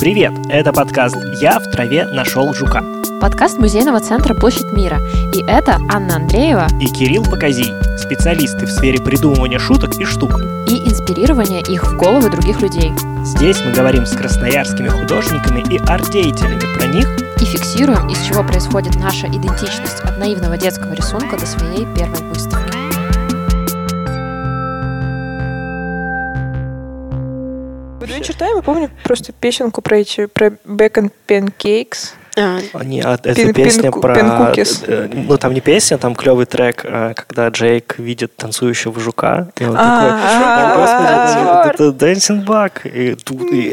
Привет! Это подкаст «Я в траве нашел жука». Подкаст музейного центра «Площадь мира». И это Анна Андреева И Кирилл Показий, специалисты в сфере придумывания шуток и штук. и инспирирование их в головы других людей. Здесь мы говорим с красноярскими художниками и арт-деятелями про них И фиксируем, из чего происходит наша идентичность от наивного детского рисунка до своей первой выставки. Time я помню просто песенку про эти, про Bacon Pancakes. А, Они, а, это Пин- песня пинку- про... пинкукис. э, Ну, там не песня, там клевый трек, э, когда Джейк видит танцующего жука. И он А, такой, а, «О, господи, а, это, Dancing Bug.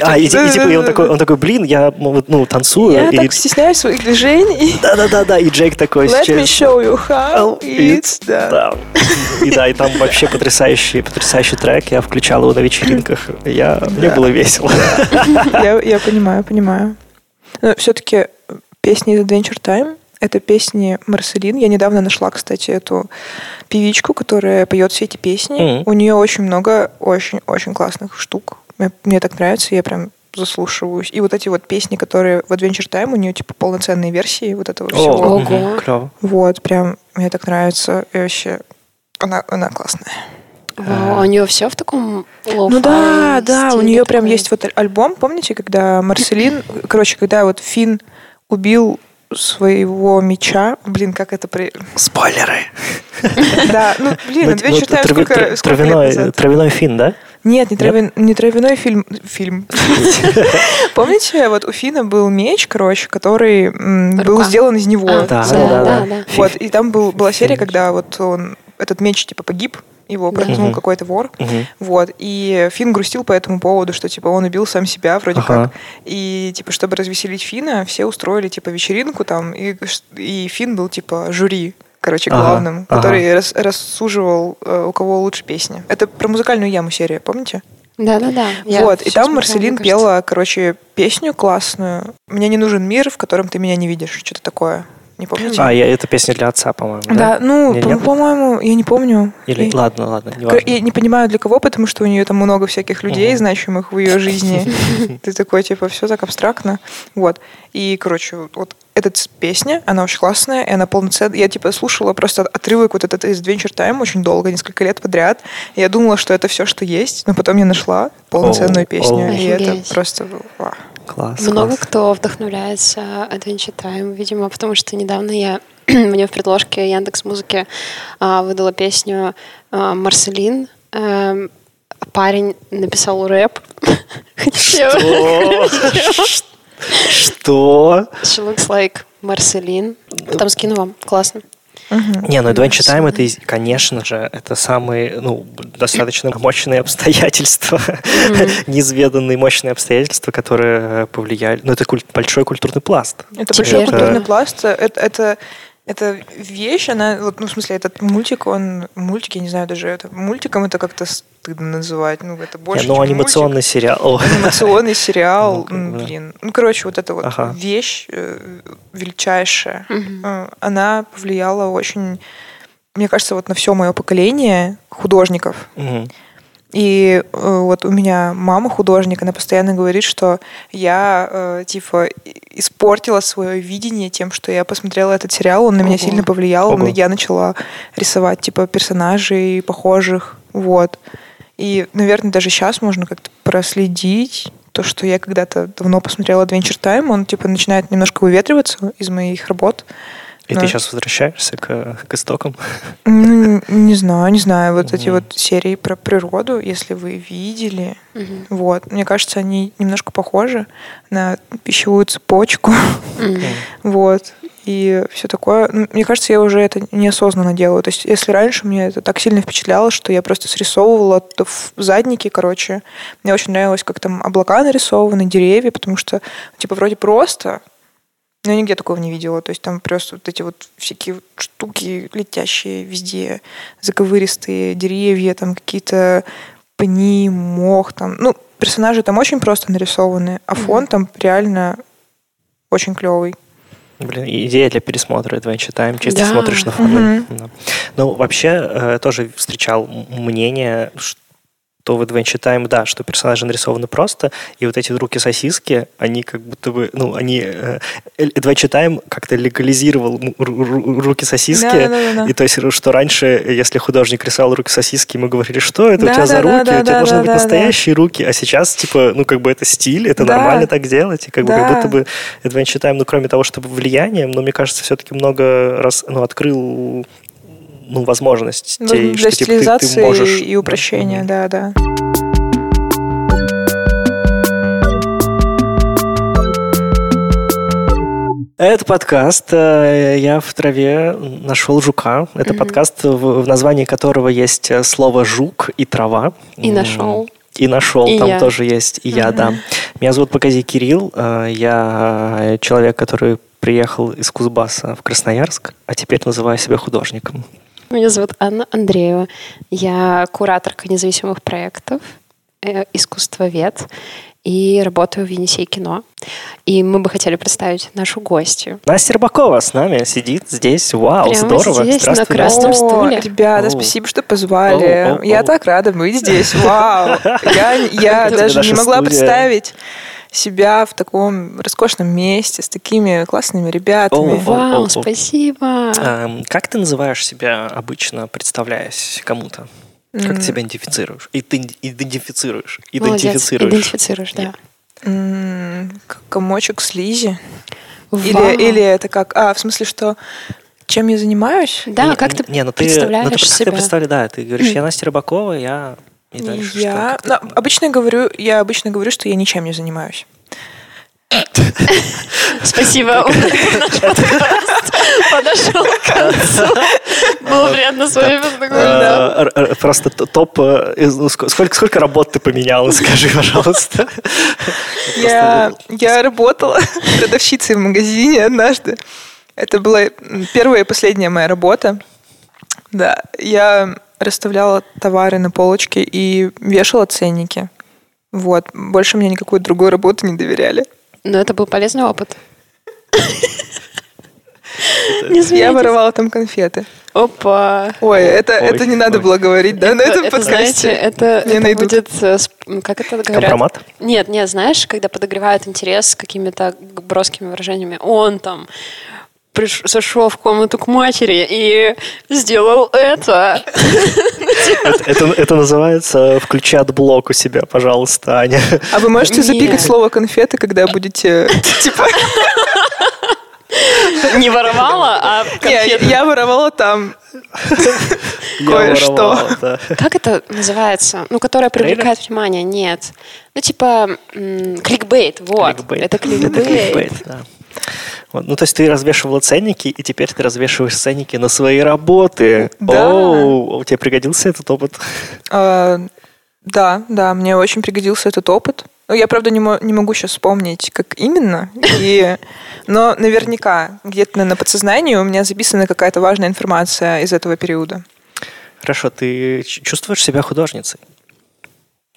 А, и, типа, он такой, он такой, блин, я ну, ну, танцую. Я так стесняюсь своих движений. да-да-да-да, и Джейк такой Let me show you how It's done. И да, и там вообще потрясающий, потрясающий трек. Я включал его на вечеринках. Я, Мне было весело. Я понимаю, понимаю. Но все-таки песни из Adventure Time — это песни Марселин. Я недавно нашла, кстати, эту певичку, которая поет все эти песни. Мгм. У нее очень много очень-очень классных штук. Мне, мне так нравится, я прям заслушиваюсь. И вот эти вот песни, которые в Adventure Time, у нее типа полноценные версии вот этого всего. Ого. клево. Вот, прям мне так нравится. И вообще, она, она классная. А у нее все в таком лоу Ну да, да, у нее прям есть вот альбом, помните, когда Марселин, короче, когда вот Финн убил своего меча, блин, как это при... Спойлеры. Да, ну, блин, Ну, Adventure ну, Time трави- сколько, травяной, фин, да? Нет, не, травяной фильм. фильм. Помните, вот у Фина был меч, короче, который был сделан из него. А, Да, да, да. Вот, и там был, была серия, Фин. когда вот он, этот меч типа погиб, его Да. проткнул Мгм. какой-то вор. Мгм. Вот. И Финн грустил по этому поводу, что типа он убил сам себя вроде Ага. как. И типа, чтобы развеселить Фина, все устроили типа вечеринку там, и, и Финн был типа жюри. Короче, Ага, главным, ага. который рас- рассуживал, э, у кого лучше песня. Это про музыкальную яму серия, помните? Да-да-да. я вот, и там Марселин пела, короче, песню классную. Мне не нужен мир, в котором ты меня не видишь. Что-то такое. Не помните? А, я, это песня для отца, по-моему, да? да, ну, по- по-моему, я не помню. Или, И- ладно, ладно, не важно. Я не понимаю, для кого, потому что у нее там много всяких людей, Мгм. значимых в ее жизни. Ты такой, типа, все так абстрактно. Вот. И, короче, вот эта песня, она очень классная, и она полноценная. Я, типа, слушала просто отрывок вот этот из Adventure Time очень долго, несколько лет подряд. Я думала, что это все, что есть, но потом я нашла полноценную песню. И это просто... было. Класс, Много класс. кто вдохновляется Adventure Time, видимо, потому что недавно я мне в предложке Яндекс Музыки а, выдала песню а, Марселин. Эм, парень написал рэп. Что? Что? She looks like Марселин. Потом скину вам. Классно. Мгм. Не, ну Adventure Time это, конечно же, это самые, ну, достаточно мощные обстоятельства, неизведанные мощные обстоятельства, которые повлияли. Ну, это куль- большой культурный пласт. Это Теперь большой да. культурный пласт. Это, это, это вещь, она, вот, ну, в смысле, этот мультик, он, мультик, я не знаю даже, это мультиком это как-то стыдно называть. Ну, это больше, Не, ну, чем анимационный мультик. сериал. Анимационный сериал, Ну, блин. Ну, короче, вот эта вот Ага. вещь э, величайшая, э, она повлияла очень, мне кажется, вот на все мое поколение художников. И э, вот у меня мама художник, она постоянно говорит, что я э, типа испортила свое видение тем, что я посмотрела этот сериал, он на меня Ого. сильно повлиял, Ого. я начала рисовать типа персонажей похожих, вот. И, наверное, даже сейчас можно как-то проследить то, что я когда-то давно посмотрела Adventure Time, он типа начинает немножко выветриваться из моих работ. И Да. ты сейчас возвращаешься к, к истокам? Ну, не знаю, не знаю, вот эти вот серии про природу, если вы видели, Мгм. Вот. Мне кажется, они немножко похожи на пищевую цепочку. Мгм. вот. И все такое. Ну, Мне кажется, я уже это неосознанно делаю. То есть, если раньше меня это так сильно впечатляло, что я просто срисовывала то в заднике, короче. Мне очень нравилось, как там облака нарисованы, деревья, потому что, типа, вроде просто, но я нигде такого не видела. То есть там просто вот эти вот всякие вот штуки летящие везде, заковыристые деревья, там какие-то пни, мох, там. Ну, персонажи там очень просто нарисованы, а фон там реально очень клевый. Блин, идея для пересмотра Adventure Time. Чисто Да. смотришь на фоны. Да. Ну, вообще, э, тоже встречал мнение, то в Adventure Time, да, что персонажи нарисованы просто, и вот эти руки-сосиски, они как будто бы, ну, они... Э, Adventure Time как-то легализировал руки-сосиски, да, да, да, и то есть, что раньше, если художник рисовал руки-сосиски, мы говорили, что это да, у тебя да, за руки, да, у тебя да, должны да, быть да, настоящие да. руки, а сейчас, типа, ну, как бы это стиль, это да. нормально так делать, и как, да. бы, как будто бы Adventure Time, ну, кроме того, чтобы влиянием, но мне кажется, все-таки много раз, ну, открыл ну, возможность ну, для что, типа, ты, ты можешь... и упрощения, да, да. да. Это подкаст э, «Я в траве нашел жука». Это mm-hmm. подкаст, в, в названии которого есть э, слово «жук» и «трава». И нашел. И нашел, и там я. тоже есть и mm-hmm. я, да. Меня зовут Покази Кирилл, э, я человек, который приехал из Кузбасса в Красноярск, а теперь называю себя художником. Меня зовут Анна Андреева. Я кураторка независимых проектов, э, искусствовед и работаю в Енисей кино. И мы бы хотели представить нашу гостью. Настя Рыбакова с нами сидит здесь. Вау, Прямо здорово. здесь, на красном стуле. Ребята, О. спасибо, что позвали. О, о, я так рада быть здесь. Вау. Я, я даже не могла студия. представить себя в таком роскошном месте с такими классными ребятами. О, Вау, о, о, спасибо. А, как ты называешь себя обычно, представляясь кому-то? Как ты себя идентифицируешь? Идентифицируешь. Идентифицируешь. Идентифицируешь, да. Mm, комочек слизи. Или, или это как... А, в смысле, что чем я занимаюсь? Да, не, как ты не, ну ты, представляешь ну, ты, как себя? Ты представляешь, да, ты говоришь, я Настя Рыбакова, я и дальше я... что? Ну, обычно говорю, я обычно говорю, что я ничем не занимаюсь. Спасибо. Подошел к концу. Было приятно с вами познакомиться. Просто топ... Э, сколько, сколько работ ты поменяла, скажи, пожалуйста. Я, я работала продавщицей в магазине однажды. Это была первая и последняя моя работа. Да, я расставляла товары на полочке и вешала ценники. Вот. Больше мне никакой другой работы не доверяли. Но это был полезный опыт. Я воровала там конфеты. Опа. Ой, это, ой, это не ой. надо было говорить, да, на этом это, подкасте. Знаете, это, это будет, э, как это говорят? Компромат? Нет, нет, знаешь, когда подогревают интерес какими-то броскими выражениями. Он там приш... зашел в комнату к матери и сделал это. Это, это называется «включи AdBlock у себя, пожалуйста, Аня». А вы можете запикать слово «конфеты», когда будете, типа... Не воровала, а конфеты. Я, воровала там кое-что. Как это называется? Ну, которая привлекает внимание? Нет. Ну, типа кликбейт, вот. Кликбейт. Это кликбейт. Вот. Ну, то есть ты развешивала ценники, и теперь ты развешиваешь ценники на свои работы. Да. О, тебе пригодился этот опыт? А, да, да, мне очень пригодился этот опыт. Ну, я, правда, не, не могу сейчас вспомнить, как именно, и... но наверняка где-то на подсознании у меня записана какая-то важная информация из этого периода. Хорошо, ты чувствуешь себя художницей?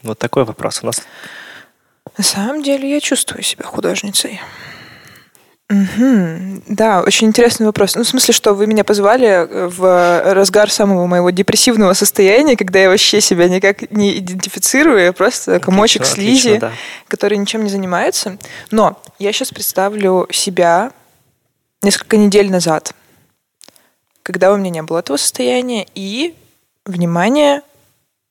Вот такой вопрос у нас. На самом деле я чувствую себя художницей. Угу. Да, очень интересный вопрос. Ну, в смысле, что вы меня позвали э, в разгар самого моего депрессивного состояния, когда я вообще себя никак не идентифицирую, я просто комочек отлично, слизи, отлично, да. который ничем не занимается. Но я сейчас представлю себя несколько недель назад, когда у меня не было этого состояния, и, внимание,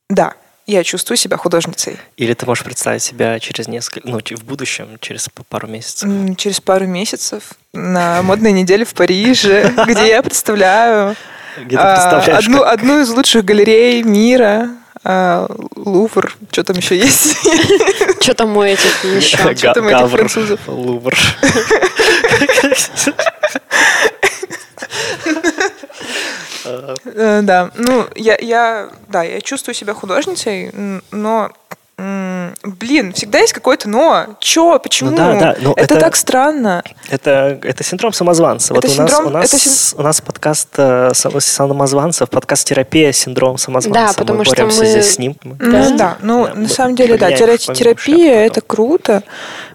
да, я чувствую себя художницей. Или ты можешь представить себя через несколько, ну, в будущем, через пару месяцев? Через пару месяцев на модной неделе в Париже, где я представляю а, одну, одну из лучших галерей мира, а, Лувр, что там еще есть? Что там у этих еще? Что там у этих французов? Лувр. Э, да, ну, я, я, да, я чувствую себя художницей, но блин, всегда есть какое-то но. Чё, почему? Ну, да, да, ну, это, это так странно. Это, это синдром самозванца. Это вот синдром, у, нас, у, нас, син... у нас подкаст э, самозванцев, подкаст терапия синдром самозванца. Да, потому мы что боремся мы... здесь с ним. Да, да. ну да, на самом деле, да, терапия это круто.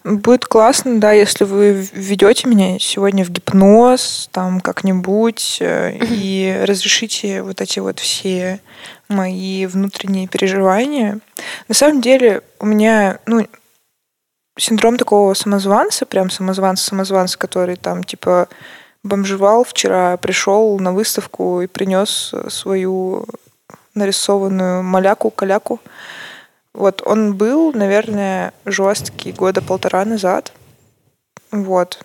Будет классно, да, если вы ведете меня сегодня в гипноз, там как-нибудь, э, и разрешите вот эти вот все мои внутренние переживания. На самом деле у меня, ну, синдром такого самозванца, прям самозванца-самозванца, который там типа бомжевал вчера, пришел на выставку и принес свою нарисованную маляку-каляку. Вот он был, наверное, жесткий года полтора назад. Вот.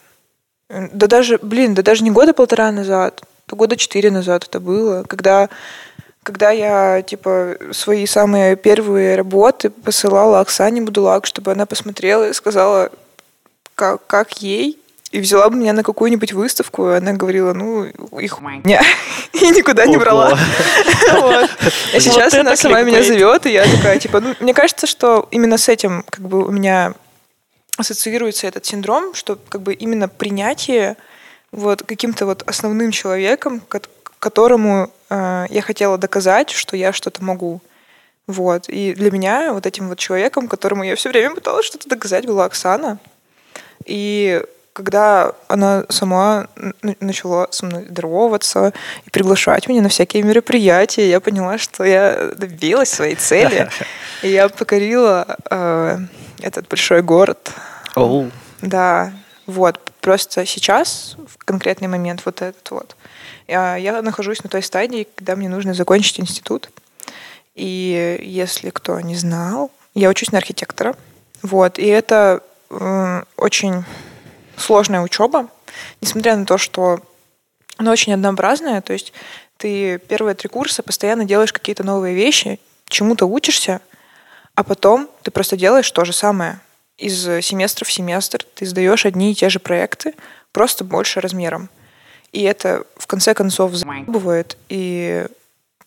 Да даже, блин, да даже не года полтора назад, то года четыре назад это было, когда когда я, типа, свои самые первые работы посылала Оксане Будулак, чтобы она посмотрела и сказала, как, как ей, и взяла бы меня на какую-нибудь выставку, и она говорила, ну, их меня, и никуда не брала. А сейчас она сама меня зовет, и я такая, типа, ну, мне кажется, что именно с этим, как бы, у меня ассоциируется этот синдром, что, как бы, именно принятие вот каким-то вот основным человеком, которому э, я хотела доказать, что я что-то могу. Вот. И для меня вот этим вот человеком, которому я все время пыталась что-то доказать, была Оксана. И когда она сама начала со мной здороваться и приглашать меня на всякие мероприятия, я поняла, что я добилась своей цели. И я покорила э, этот большой город. Oh. Да, вот. Просто сейчас, в конкретный момент, вот этот вот, я, я нахожусь на той стадии, когда мне нужно закончить институт. И если кто не знал, я учусь на архитектора. Вот. И это э, очень сложная учеба, несмотря на то, что она очень однообразная. То есть ты первые три курса постоянно делаешь какие-то новые вещи, чему-то учишься, а потом ты просто делаешь то же самое. Из семестра в семестр ты сдаешь одни и те же проекты, просто больше размером. И это в конце концов забывает, и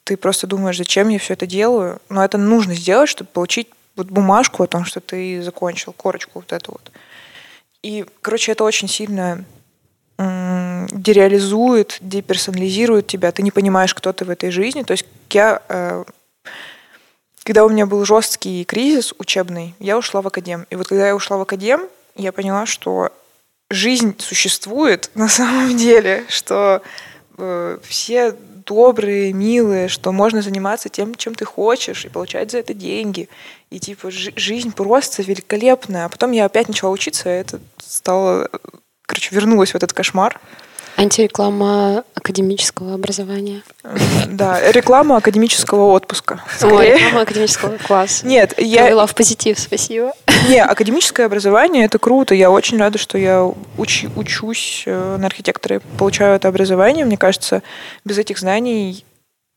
ты просто думаешь, зачем я все это делаю. Но это нужно сделать, чтобы получить вот бумажку о том, что ты закончил, корочку вот эту вот. И, короче, это очень сильно дереализует, деперсонализирует тебя. Ты не понимаешь, кто ты в этой жизни. То есть я, э, когда у меня был жесткий кризис учебный, я ушла в академ. И вот когда я ушла в академ, я поняла, что жизнь существует на самом деле, что э, все добрые, милые, что можно заниматься тем, чем ты хочешь, и получать за это деньги. И типа жизнь просто великолепная. А потом я опять начала учиться, и это стало... Короче, вернулась в этот кошмар. Антиреклама академического образования. Да, реклама академического отпуска. Скорее. О, реклама академического класса. Нет, я... Привела в позитив, спасибо. Не, академическое образование — это круто. Я очень рада, что я уч... учусь э, на архитекторе, получаю это образование. Мне кажется, без этих знаний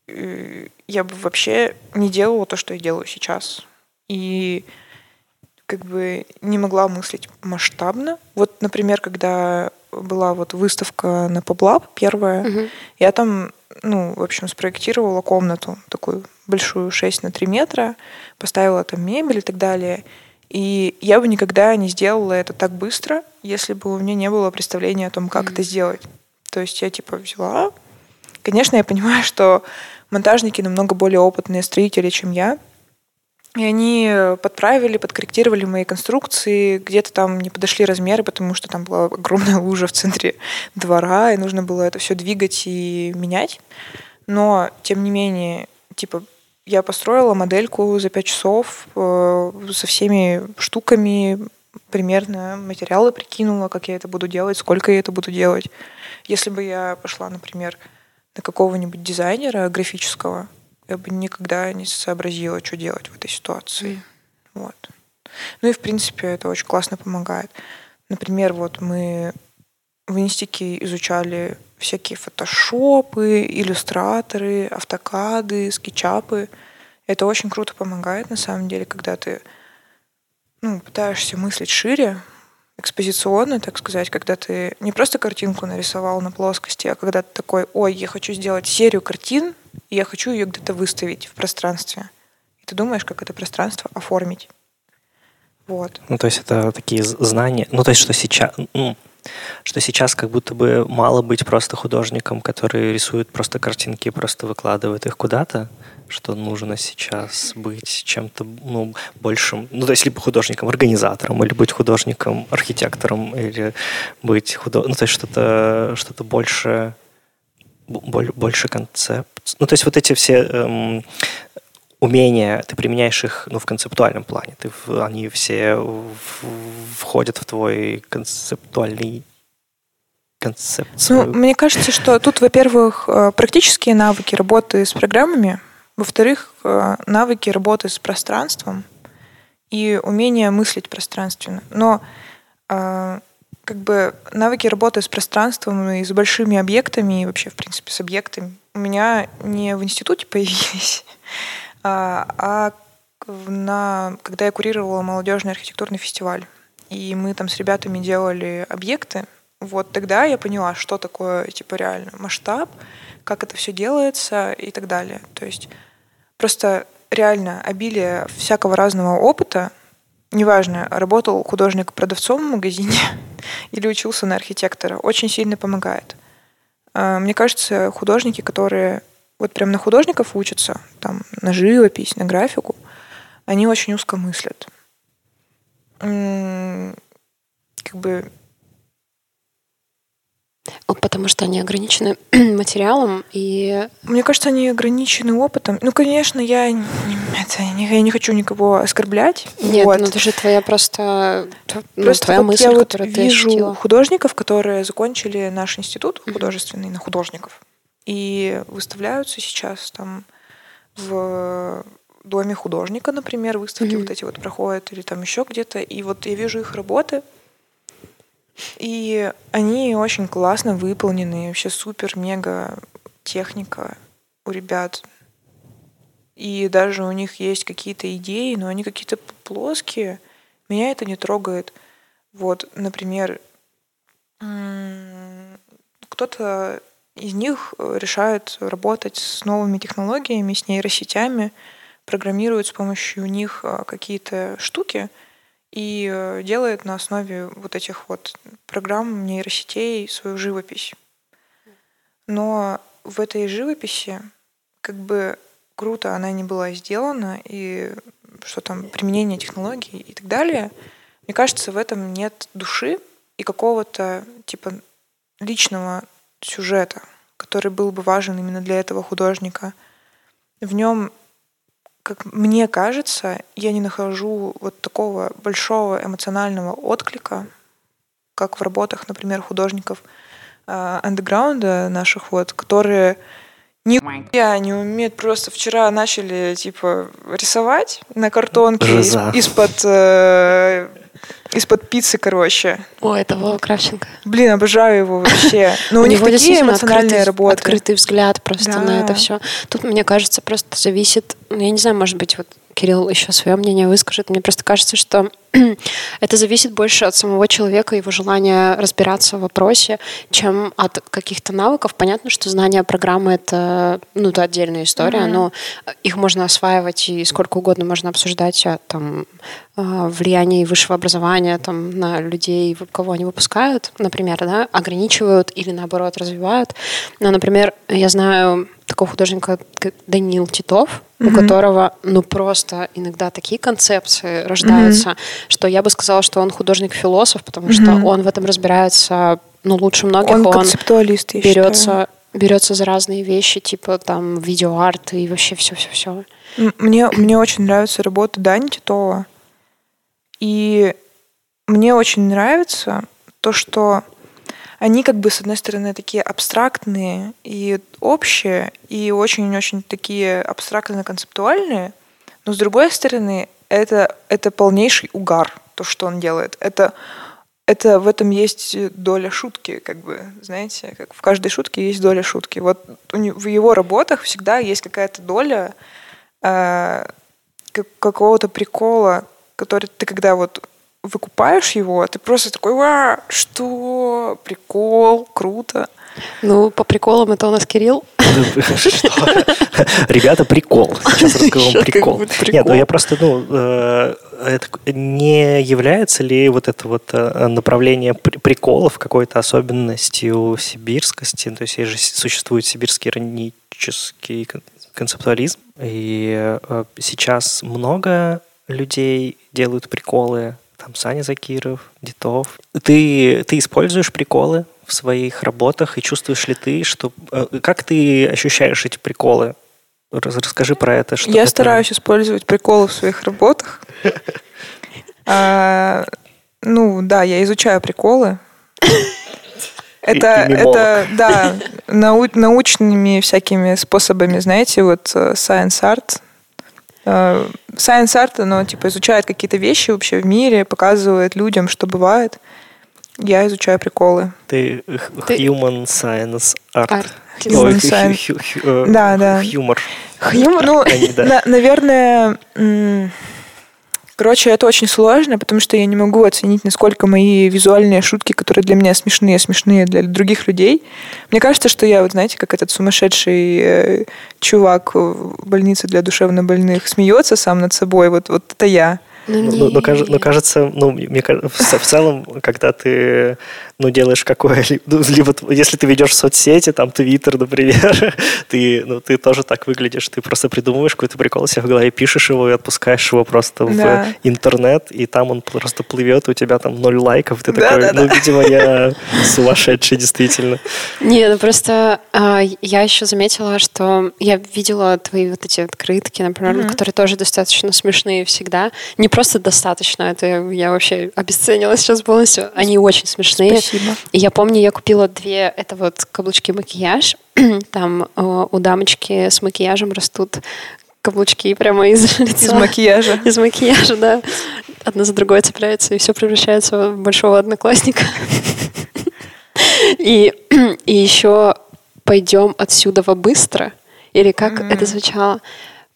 э, я бы вообще не делала то, что я делаю сейчас. И как бы не могла мыслить масштабно. Вот, например, когда была вот выставка на Поблаб первая. Угу. Я там, ну, в общем, спроектировала комнату такую большую, 6 на 3 метра, поставила там мебель и так далее. И я бы никогда не сделала это так быстро, если бы у меня не было представления о том, как mm это сделать. То есть я типа взяла. Конечно, я понимаю, что монтажники намного более опытные строители, чем я. И они подправили, подкорректировали мои конструкции, где-то там не подошли размеры, потому что там была огромная лужа в центре двора, и нужно было это все двигать и менять. Но, тем не менее, типа, я построила модельку за пять часов э, со всеми штуками, примерно материалы прикинула, как я это буду делать, сколько я это буду делать. Если бы я пошла, например, на какого-нибудь дизайнера графического, я бы никогда не сообразила, что делать в этой ситуации. Mm. Вот. Ну и, в принципе, это очень классно помогает. Например, вот мы в инстике изучали всякие фотошопы, иллюстраторы, автокады, скетчапы. Это очень круто помогает, на самом деле, когда ты ну, пытаешься мыслить шире, экспозиционно, так сказать, когда ты не просто картинку нарисовал на плоскости, а когда ты такой, ой, я хочу сделать серию картин, и я хочу ее где-то выставить в пространстве. И ты думаешь, как это пространство оформить. Вот. Ну, то есть это такие знания. Ну, то есть, что сейчас, ну, что сейчас как будто бы мало быть просто художником, который рисует просто картинки просто выкладывает их куда-то, что нужно сейчас быть чем-то ну, большим, ну, то есть либо художником-организатором, или быть художником-архитектором, или быть художником, ну, то есть что-то что больше больше концепт. Ну, то есть вот эти все эм, умения, ты применяешь их ну, в концептуальном плане. Ты, они все входят в твой концептуальный концепт. Ну, мне кажется, что тут, во-первых, э, практические навыки работы с программами, во-вторых, э, навыки работы с пространством и умение мыслить пространственно. Но э, как бы навыки работы с пространством и с большими объектами, и вообще, в принципе, с объектами у меня не в институте появились, а, а на, когда я курировала молодежный архитектурный фестиваль. И мы там с ребятами делали объекты. Вот тогда я поняла, что такое, типа, реально масштаб, как это все делается и так далее. То есть просто реально обилие всякого разного опыта, неважно, работал художник продавцом в магазине или учился на архитектора, очень сильно помогает. А, мне кажется, художники, которые вот прям на художников учатся, там, на живопись, на графику, они очень узко мыслят. Как бы Потому что они ограничены материалом и... Мне кажется, они ограничены опытом. Ну, конечно, я, это, я не хочу никого оскорблять. Нет, вот. ну это же твоя просто, ну, просто твоя вот мысль, я вот вижу ощутила. художников, которые закончили наш институт художественный на художников и выставляются сейчас там в доме художника, например, выставки mm-hmm. вот эти вот проходят или там еще где-то. И вот я вижу их работы, и они очень классно выполнены, вообще супер-мега техника у ребят. И даже у них есть какие-то идеи, но они какие-то плоские. Меня это не трогает. Вот, например, кто-то из них решает работать с новыми технологиями, с нейросетями, программирует с помощью них а, какие-то штуки — и э, делает на основе вот этих вот программ нейросетей свою живопись. Но в этой живописи как бы круто она не была сделана, и что там, применение технологий и так далее, мне кажется, в этом нет души и какого-то типа личного сюжета, который был бы важен именно для этого художника. В нем как мне кажется, я не нахожу вот такого большого эмоционального отклика, как в работах, например, художников э, андеграунда наших вот, которые нихуя не умеют, просто вчера начали типа рисовать на картонке из- из-под э, из-под пиццы, короче. О, это Вова Кравченко. Блин, обожаю его вообще. Но у, у них такие эмоциональные работы. Открытый взгляд просто на это все. Тут, мне кажется, просто зависит, ну, я не знаю, может быть, вот Кирилл еще свое мнение выскажет. Мне просто кажется, что это зависит больше от самого человека, его желания разбираться в вопросе, чем от каких-то навыков. Понятно, что знание программы — это, ну, это отдельная история, mm-hmm. но их можно осваивать и сколько угодно можно обсуждать о там, влиянии высшего образования там, на людей, кого они выпускают, например, да, ограничивают или, наоборот, развивают. Но, например, я знаю такого художника, как Даниил Титов, mm-hmm. у которого, ну, просто иногда такие концепции рождаются, mm-hmm. что я бы сказала, что он художник-философ, потому mm-hmm. что он в этом разбирается, ну, лучше многих. Он, он концептуалист, я берется, считаю. берется за разные вещи, типа там видеоарт и вообще все-все-все. Мне, мне очень нравится работа Дани Титова. И мне очень нравится то, что они как бы, с одной стороны, такие абстрактные и общие, и очень-очень такие абстрактно-концептуальные, но с другой стороны, это, это полнейший угар, то, что он делает. Это, это в этом есть доля шутки, как бы, знаете, как в каждой шутке есть доля шутки. Вот в его работах всегда есть какая-то доля э, какого-то прикола, который ты когда вот выкупаешь его, ты просто такой, Ва, что? Прикол, круто. Ну, по приколам это у нас Кирилл. Ребята, прикол. Сейчас расскажу вам прикол. Нет, ну я просто, ну, э, это не является ли вот это вот э, направление приколов какой-то особенностью сибирскости? То есть же существует сибирский иронический концептуализм, и э, сейчас много людей делают приколы, там Саня Закиров, Дитов. Ты, ты используешь приколы в своих работах, и чувствуешь ли ты, что... Э, как ты ощущаешь эти приколы? Расскажи про это. Что Я это... стараюсь использовать приколы в своих работах. А, ну, да, я изучаю приколы. Это, это, да, нау, научными всякими способами, знаете, вот э, science art. Э, science art, оно типа изучает какие-то вещи вообще в мире, показывает людям, что бывает. Я изучаю приколы. Ты human science art. art. Human science. Э, да, да. Юмор. Юмор? Ну, наверное, Короче, это очень сложно, потому что я не могу оценить, насколько мои визуальные шутки, которые для меня смешные, смешные для других людей. Мне кажется, что я, вот знаете, как этот сумасшедший э, чувак в больнице для душевнобольных смеется сам над собой. Вот, вот это я. Ну, но, но, но, но кажется, ну, мне кажется, в, в целом, когда ты ну, делаешь какое-либо, ну, либо если ты ведешь соцсети, там, Твиттер, например, ты, ну, ты тоже так выглядишь, ты просто придумываешь какой-то прикол себе в голове, пишешь его и отпускаешь его просто да. в интернет, и там он просто плывет, у тебя там ноль лайков, ты да, такой, да, ну, да. видимо, я сумасшедший, действительно. Не, ну просто а, я еще заметила, что я видела твои вот эти открытки, например, mm-hmm. которые тоже достаточно смешные всегда. Не просто достаточно, это я вообще обесценила сейчас полностью. Они очень смешные. Спасибо. И я помню, я купила две, это вот каблучки макияж. Там э, у дамочки с макияжем растут каблучки прямо из лица. Из макияжа. Из макияжа, да. Одна за другой цепляется, и все превращается в большого одноклассника. И, и еще пойдем отсюда во быстро. Или как mm-hmm. это звучало?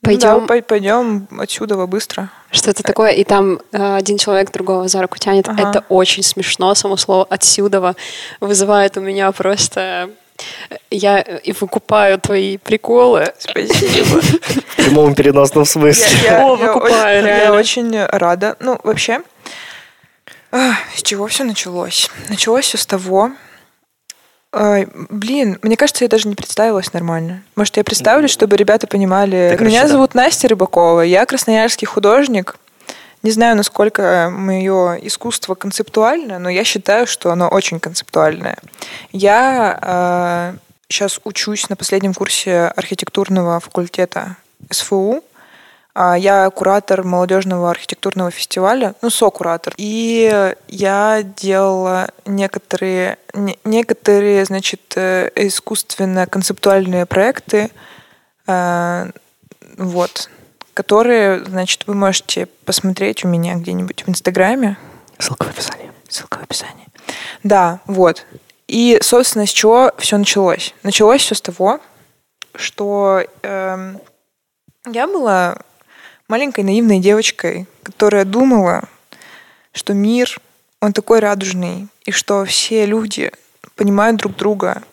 Пойдем. Да, пойдем отсюда быстро. Что это такое? И там э, один человек другого за руку тянет. Ага. Это очень смешно. Само слово отсюда вызывает у меня просто я и выкупаю твои приколы. Спасибо. В прямом переносном смысле. Я, я, О, выкупаю, я, я очень рада. Ну, вообще, с чего все началось? Началось все с того, Ой, блин, мне кажется, я даже не представилась нормально. Может, я представлюсь, чтобы ребята понимали. Так, Меня зовут Настя Рыбакова, я красноярский художник. Не знаю, насколько мое искусство концептуально, но я считаю, что оно очень концептуальное. Я э, сейчас учусь на последнем курсе архитектурного факультета СФУ. А, я куратор молодежного архитектурного фестиваля, ну, со-куратор. И я делала некоторые, не, некоторые значит, э, искусственно-концептуальные проекты, э, вот, которые, значит, вы можете посмотреть у меня где-нибудь в Инстаграме. Ссылка в описании. Ссылка в описании. Да, вот. И, собственно, с чего все началось? Началось все с того, что э, я была маленькой наивной девочкой, которая думала, что мир, он такой радужный, и что все люди понимают друг друга,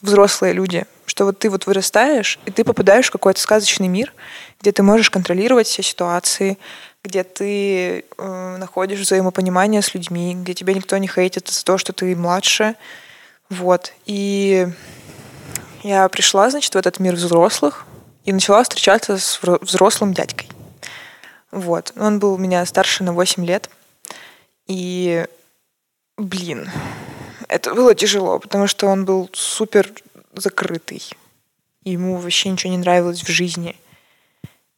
взрослые люди, что вот ты вот вырастаешь, и ты попадаешь в какой-то сказочный мир, где ты можешь контролировать все ситуации, где ты э, находишь взаимопонимание с людьми, где тебя никто не хейтит за то, что ты младше. Вот. И я пришла, значит, в этот мир взрослых и начала встречаться с взрослым дядькой. Вот. Он был у меня старше на 8 лет. И, блин, это было тяжело, потому что он был супер закрытый. Ему вообще ничего не нравилось в жизни.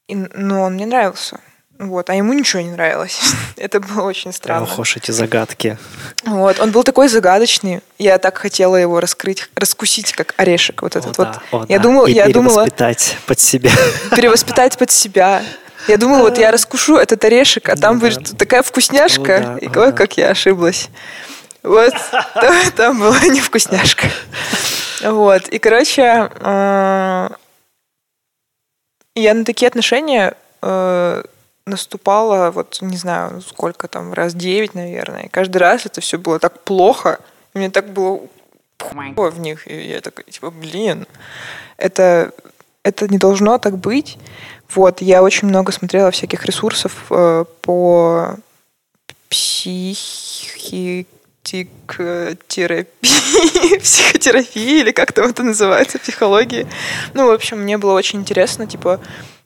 И, но он мне нравился. Вот, а ему ничего не нравилось. это было очень странно. Ох уж эти загадки. Вот, он был такой загадочный. Я так хотела его раскрыть, раскусить, как орешек. Вот этот о, вот. Да, о, я да. думала, И я перевоспитать думала, под себя. Перевоспитать под себя. Я думала, вот я раскушу этот орешек, а там будет такая вкусняшка. И ой, как я ошиблась. Вот, там была не вкусняшка. Вот, и, короче, э, я на такие отношения э, наступала, вот, не знаю, сколько там, раз девять, наверное. И каждый раз это все было так плохо. Мне так было в них. И я такая, типа, блин, это, это не должно так быть. Вот, я очень много смотрела всяких ресурсов э, по психитерапии, психотерапии, или как там это называется, психологии. Ну, в общем, мне было очень интересно, типа,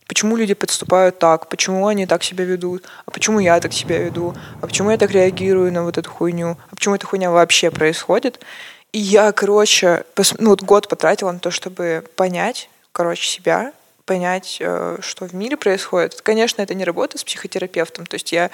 почему люди подступают так, почему они так себя ведут, а почему я так себя веду, а почему я так реагирую на вот эту хуйню, а почему эта хуйня вообще происходит. И я, короче, пос... ну, вот год потратила на то, чтобы понять, короче, себя, понять, э, что в мире происходит. Конечно, это не работа с психотерапевтом. То есть я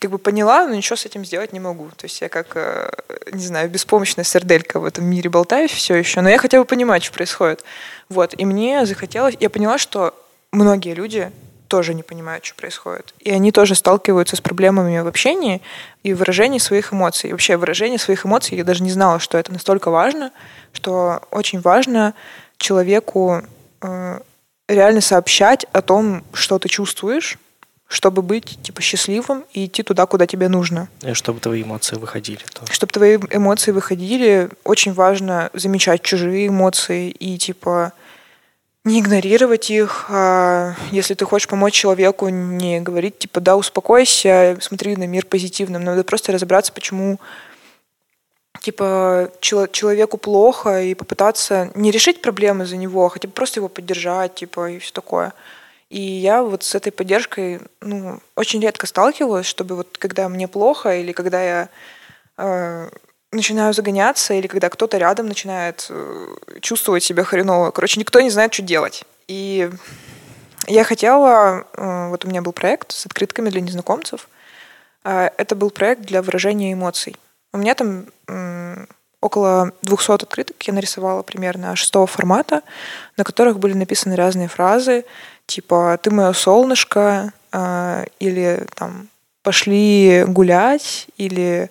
как бы поняла, но ничего с этим сделать не могу. То есть я как, э, не знаю, беспомощная серделька в этом мире болтаюсь все еще, но я хотя бы понимать, что происходит. Вот. И мне захотелось... Я поняла, что многие люди тоже не понимают, что происходит. И они тоже сталкиваются с проблемами в общении и выражении своих эмоций. И вообще выражение своих эмоций, я даже не знала, что это настолько важно, что очень важно человеку э, реально сообщать о том, что ты чувствуешь, чтобы быть типа счастливым и идти туда, куда тебе нужно. И чтобы твои эмоции выходили. Тоже. Чтобы твои эмоции выходили, очень важно замечать чужие эмоции и типа не игнорировать их. А если ты хочешь помочь человеку, не говорить типа да, успокойся, смотри на мир позитивным. Надо просто разобраться, почему типа человеку плохо и попытаться не решить проблемы за него, а хотя бы просто его поддержать, типа и все такое. И я вот с этой поддержкой ну, очень редко сталкивалась, чтобы вот когда мне плохо или когда я э, начинаю загоняться или когда кто-то рядом начинает э, чувствовать себя хреново. Короче, никто не знает, что делать. И я хотела, э, вот у меня был проект с открытками для незнакомцев. Э, это был проект для выражения эмоций. У меня там около 200 открыток я нарисовала примерно шестого формата, на которых были написаны разные фразы, типа «ты мое солнышко», э, или там «пошли гулять», или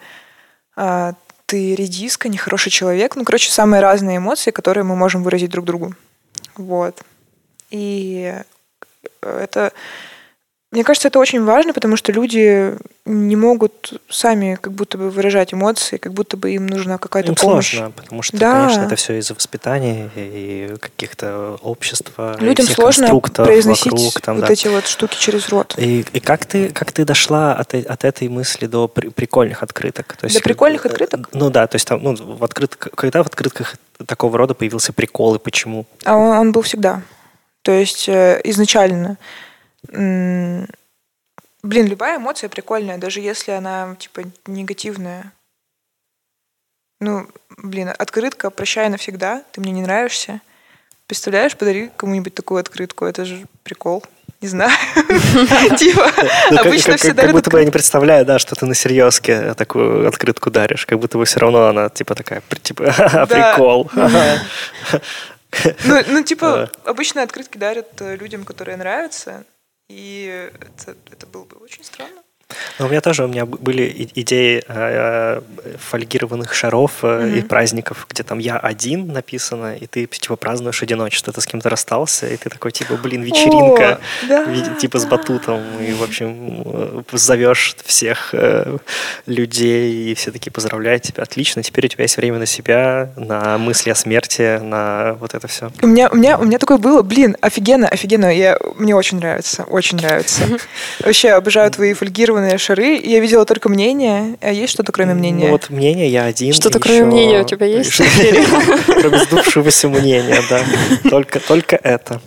э, «ты редиска, нехороший человек». Ну, короче, самые разные эмоции, которые мы можем выразить друг другу. Вот. И это мне кажется, это очень важно, потому что люди не могут сами как будто бы выражать эмоции, как будто бы им нужна какая-то им помощь. сложно, потому что, да. конечно, это все из-за воспитания и каких-то общества. Людям сложно произносить вокруг, там, вот да. эти вот штуки через рот. И, и как, ты, как ты дошла от, от этой мысли до при, прикольных открыток? То есть, до прикольных открыток? Ну да, то есть там, ну, в открытках, когда в открытках такого рода появился прикол и почему? А он, он был всегда. То есть э, изначально Блин, любая эмоция прикольная, даже если она, типа, негативная. Ну, блин, открытка «Прощай навсегда», ты мне не нравишься. Представляешь, подари кому-нибудь такую открытку, это же прикол. Не знаю. Типа, ну, обычно все дарят... Как будто бы я не представляю, да, что ты на серьезке такую открытку даришь. Как будто бы все равно она, типа, такая, типа, прикол. Ну, ну, типа, обычно открытки дарят э, людям, которые нравятся, и это, это было бы очень странно. Ну, у меня тоже у меня были идеи э, фольгированных шаров э, mm-hmm. и праздников, где там я один написано, и ты типа празднуешь одиночество, ты с кем-то расстался, и ты такой типа, блин, вечеринка, О, да, типа с батутом, и в общем э, зовешь всех э, людей, и все такие поздравляют тебя, отлично, теперь у тебя есть время на себя, на мысли о смерти, на вот это все. У меня, у меня, у меня такое было, блин, офигенно, офигенно, я, мне очень нравится, очень нравится. Вообще обожаю твои фольгированные разные шары. Я видела только мнение. А есть что-то кроме мнения? Ну, вот мнение я один. Что-то кроме мнения у тебя есть? Кроме сдувшегося мнения, да. Только, только это.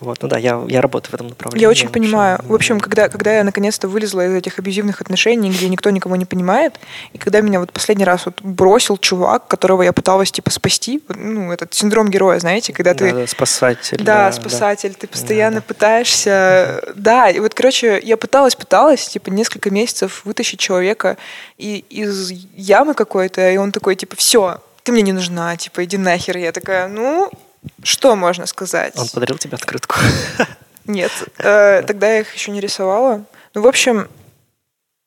Вот, ну да, я, я работаю в этом направлении. Я очень вообще. понимаю. В общем, когда, когда я наконец-то вылезла из этих абьюзивных отношений, где никто никого не понимает, и когда меня вот последний раз вот бросил чувак, которого я пыталась типа спасти, ну, этот синдром героя, знаете, когда ты... Да, спасатель. Да, да спасатель. Да. Ты постоянно да, пытаешься... Да, и вот, короче, я пыталась, пыталась, типа, несколько месяцев вытащить человека и, из ямы какой-то, и он такой, типа, все, ты мне не нужна, типа, иди нахер. Я такая, ну, что можно сказать? Он подарил тебе открытку? Нет, э, тогда я их еще не рисовала. Ну, в общем,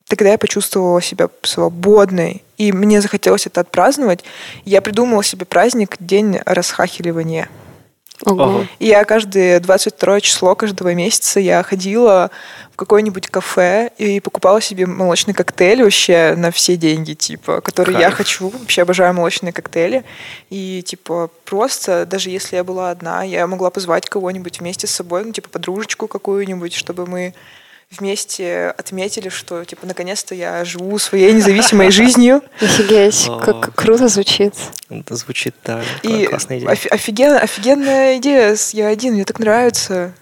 тогда я почувствовала себя свободной, и мне захотелось это отпраздновать. Я придумала себе праздник День расхахиливания. Ого. И я каждое 22 число каждого месяца я ходила в какое-нибудь кафе и покупала себе молочный коктейль вообще на все деньги, типа, которые Кайф. я хочу. Вообще обожаю молочные коктейли. И, типа, просто, даже если я была одна, я могла позвать кого-нибудь вместе с собой, ну, типа, подружечку какую-нибудь, чтобы мы вместе отметили, что, типа, наконец-то я живу своей независимой жизнью. Офигеть, как круто звучит. Это звучит, да, И классная идея. Офигенная, офигенная идея, я один, мне так нравится.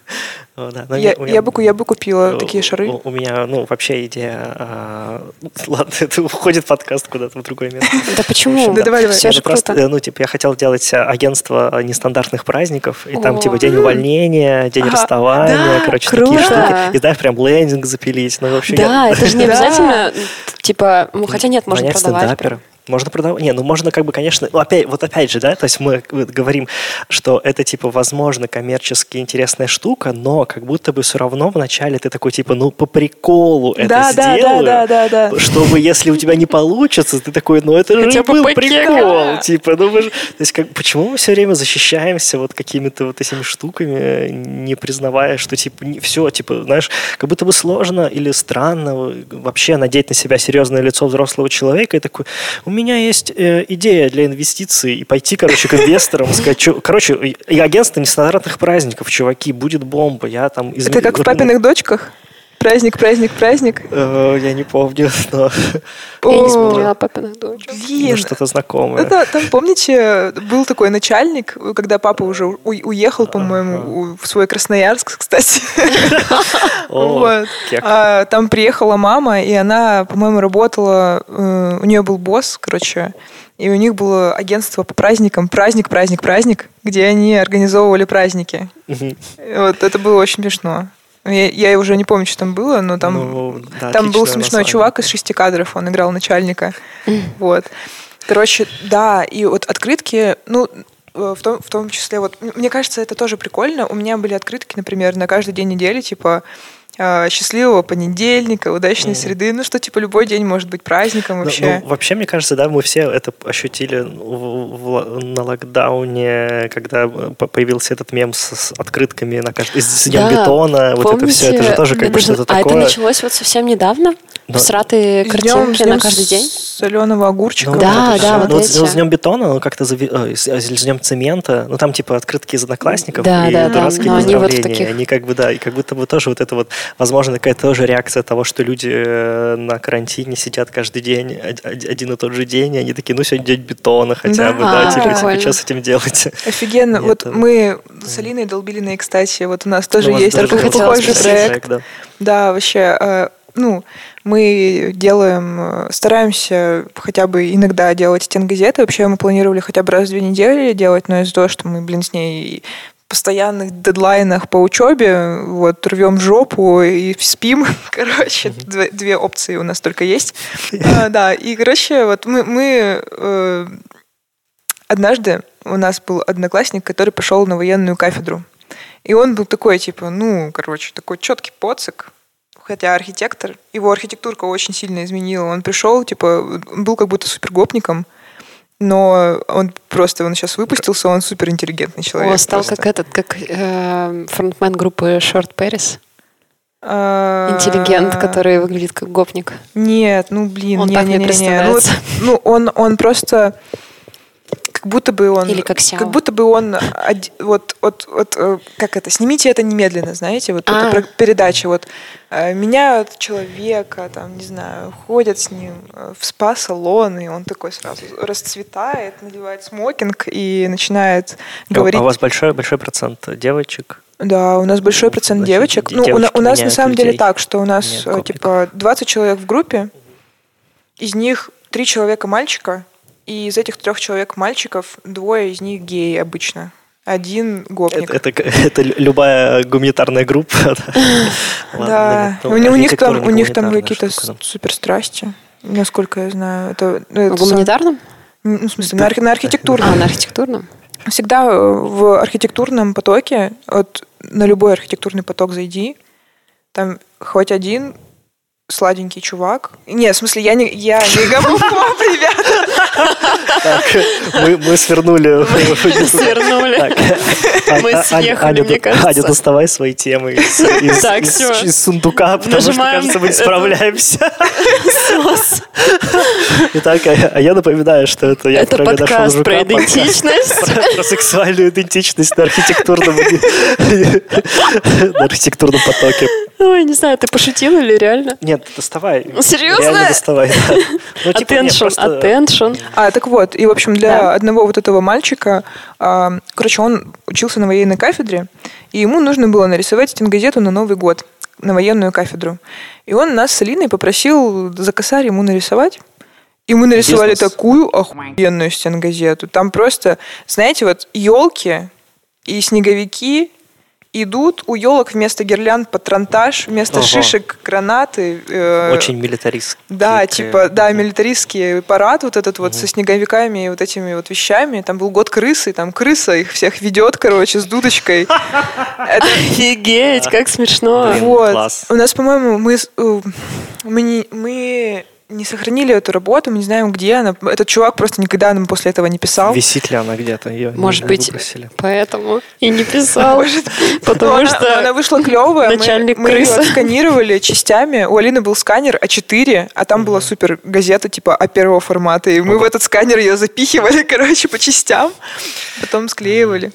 Да. Но я, я, я, бы, я бы купила такие шары. У, у меня, ну, вообще идея... А, ладно, это уходит подкаст куда-то в другое место. Да почему? Да давай, давай. Все же просто, ну, типа, я хотел делать агентство нестандартных праздников, и там, типа, день увольнения, день расставания, короче, такие штуки. И знаешь, прям лендинг запилить. Ну, вообще, да, это же не обязательно, типа, хотя нет, можно продавать. Можно продавать. Не, ну можно как бы, конечно, ну, опять, вот опять же, да, то есть мы говорим, что это типа возможно коммерчески интересная штука, но как будто бы все равно вначале ты такой типа, ну по приколу это да, сделаю, да, да, да, да, чтобы если у тебя не получится, ты такой, ну это же был прикол, типа, ну мы же, то есть как, почему мы все время защищаемся вот какими-то вот этими штуками, не признавая, что типа не, все, типа, знаешь, как будто бы сложно или странно вообще надеть на себя серьезное лицо взрослого человека и такой, у меня есть э, идея для инвестиций и пойти, короче, к инвесторам что, короче, и агентство нестандартных праздников, чуваки, будет бомба, я там... Это как в «Папиных дочках»? Праздник, праздник, праздник. Э, я не помню, но... Я не смотрела «Папиных дочек». Блин. Что-то знакомое. Это, там, помните, был такой начальник, когда папа уже уехал, по-моему, в свой Красноярск, кстати. А, там приехала мама, и она, по-моему, работала... Э, у нее был босс, короче, и у них было агентство по праздникам, праздник, праздник, праздник, где они организовывали праздники. Вот это было очень смешно. Я, я уже не помню, что там было, но там, ну, да, там был смешной чувак из шести кадров, он играл начальника. Вот. Короче, да, и вот открытки, ну, в том, в том числе, вот, мне кажется, это тоже прикольно. У меня были открытки, например, на каждый день недели, типа, счастливого понедельника, удачной mm. среды, ну что типа любой день может быть праздником ну, вообще. Ну, ну, вообще, мне кажется, да, мы все это ощутили в, в, на локдауне, когда появился этот мем с, с открытками на каждый с днем да, бетона, помните, вот это все, это же тоже как бы что-то такое. А это началось вот совсем недавно? Но... Сратые картинки днем, на каждый день? Соленого огурчика. Ну, да, вот да, вот ну, эти. с днем бетона, ну, как-то зави... Э, с, с днем цемента, ну, там, типа, открытки из одноклассников да, и да, дурацкие да, поздравления. Они, вот таких... они как бы, да, и как будто бы тоже вот это вот, возможно, какая-то тоже реакция того, что люди э, на карантине сидят каждый день, один и тот же день, и они такие, ну, сегодня день бетона хотя да, бы, да, типа, типа, что с этим делать? Офигенно. Нет, вот мы с Алиной долбили на экстасе, вот у нас тоже ну, есть такой похожий проект. Да. да, вообще, э, ну, мы делаем, стараемся хотя бы иногда делать стенгазеты. Вообще мы планировали хотя бы раз в две недели делать, но из-за того, что мы, блин, с ней постоянных дедлайнах по учебе, вот, рвем жопу и спим, короче, mm-hmm. две, две опции у нас только есть. а, да, и, короче, вот мы, мы э, однажды у нас был одноклассник, который пошел на военную кафедру. И он был такой, типа, ну, короче, такой четкий поцик, хотя архитектор, его архитектурка очень сильно изменила. Он пришел, типа, был как будто супергопником, но он просто, он сейчас выпустился, он супер интеллигентный человек. О, стал просто. как этот, как э, фронтмен группы Short Paris. А, Интеллигент, который выглядит как гопник. Нет, ну блин, он не, так не, не, не. Ну, ну он, он просто как будто бы он... Или как Сяо. Как будто бы он... Вот, вот, вот, э, как это? Снимите это немедленно, знаете? Вот а. эта передача. Вот э, меняют человека, там, не знаю, ходят с ним э, в спа-салон, и он такой сразу расцветает, надевает смокинг и начинает а говорить... А у вас большой, большой процент девочек? Да, у нас большой процент Значит, девочек. Ну, у, у нас на самом людей. деле так, что у нас Нет, типа 20 человек в группе, из них три человека мальчика, и из этих трех человек мальчиков двое из них геи обычно. Один гопник. Это, это, это любая гуманитарная группа. Да. У них там, у них там какие-то суперстрасти, насколько я знаю. Это, в гуманитарном? Ну, в смысле, на, на архитектурном. А, на архитектурном? Всегда э, в архитектурном потоке, вот на любой архитектурный поток зайди, там хоть один сладенький чувак. Нет, в смысле, я не, я не гомофоб, ребята. Так, мы, мы свернули. Мы свернули. Так, мы а, а, съехали, Аня, мне кажется. Аня, доставай свои темы из, из, так, из, из, из сундука, потому Нажимаем что, кажется, мы не справляемся. Итак, а, а я напоминаю, что это я Это подкаст про идентичность. Про, сексуальную идентичность на архитектурном, на архитектурном потоке. Ой, не знаю, ты пошутил или реально? Нет, доставай. Серьезно? Реально доставай, да. Ну, типа, attention, просто... attention. А, так вот, и, в общем, общем, для да. одного вот этого мальчика, а, короче, он учился на военной кафедре, и ему нужно было нарисовать стенгазету на Новый год, на военную кафедру. И он нас с Алиной попросил за косарь ему нарисовать. И мы нарисовали Бизнес. такую охуенную стенгазету. Там просто, знаете, вот елки и снеговики идут у елок вместо гирлянд патронтаж, вместо ага. шишек гранаты. Э, Очень милитаристский. Да, типа, да, милитаристский парад вот этот вот угу. со снеговиками и вот этими вот вещами. Там был год крысы, там крыса их всех ведет, короче, с дудочкой. Офигеть, как смешно. Вот. У нас, по-моему, мы э, мы не сохранили эту работу, мы не знаем, где она. Этот чувак просто никогда нам после этого не писал. Висит ли она где-то? Ее Может быть, выбросили. поэтому и не писал. Может, потому что она вышла клевая. Начальник мы, мы ее отсканировали частями. У Алины был сканер А4, а там была супер газета типа А первого формата. И мы в этот сканер ее запихивали, короче, по частям. Потом склеивали.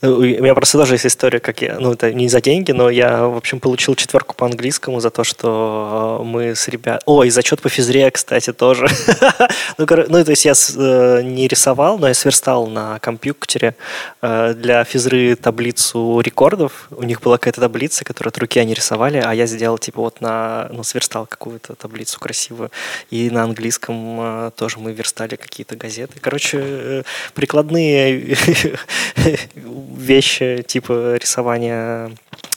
Ну, у меня просто тоже есть история, как я, ну, это не за деньги, но я, в общем, получил четверку по английскому за то, что э, мы с ребят... О, и зачет по физре, кстати, тоже. ну, ну, то есть я э, не рисовал, но я сверстал на компьютере э, для физры таблицу рекордов. У них была какая-то таблица, которую от руки они рисовали, а я сделал, типа, вот на... Ну, сверстал какую-то таблицу красивую. И на английском тоже мы верстали какие-то газеты. Короче, прикладные вещи типа рисования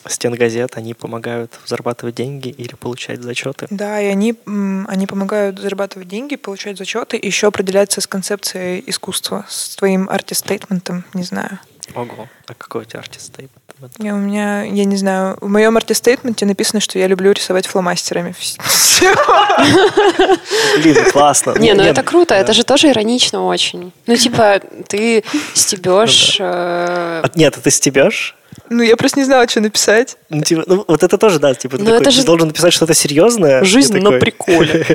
стен газет, они помогают зарабатывать деньги или получать зачеты. Да, и они, они помогают зарабатывать деньги, получать зачеты, еще определяться с концепцией искусства, с твоим арт-стейтментом, не знаю. Ого, а какой у тебя артист-стейтмент? Я, у меня, я не знаю, в моем арт-стейтменте написано, что я люблю рисовать фломастерами. Блин, классно. Не, ну это круто, это же тоже иронично очень. Ну, типа, ты стебешь... Ну э, нет, ты стебешь, ну, я просто не знала, что написать. Ну, типа, ну вот это тоже, да, типа, ты, такой, это же... ты должен написать что-то серьезное. Жизнь такой... на приколе.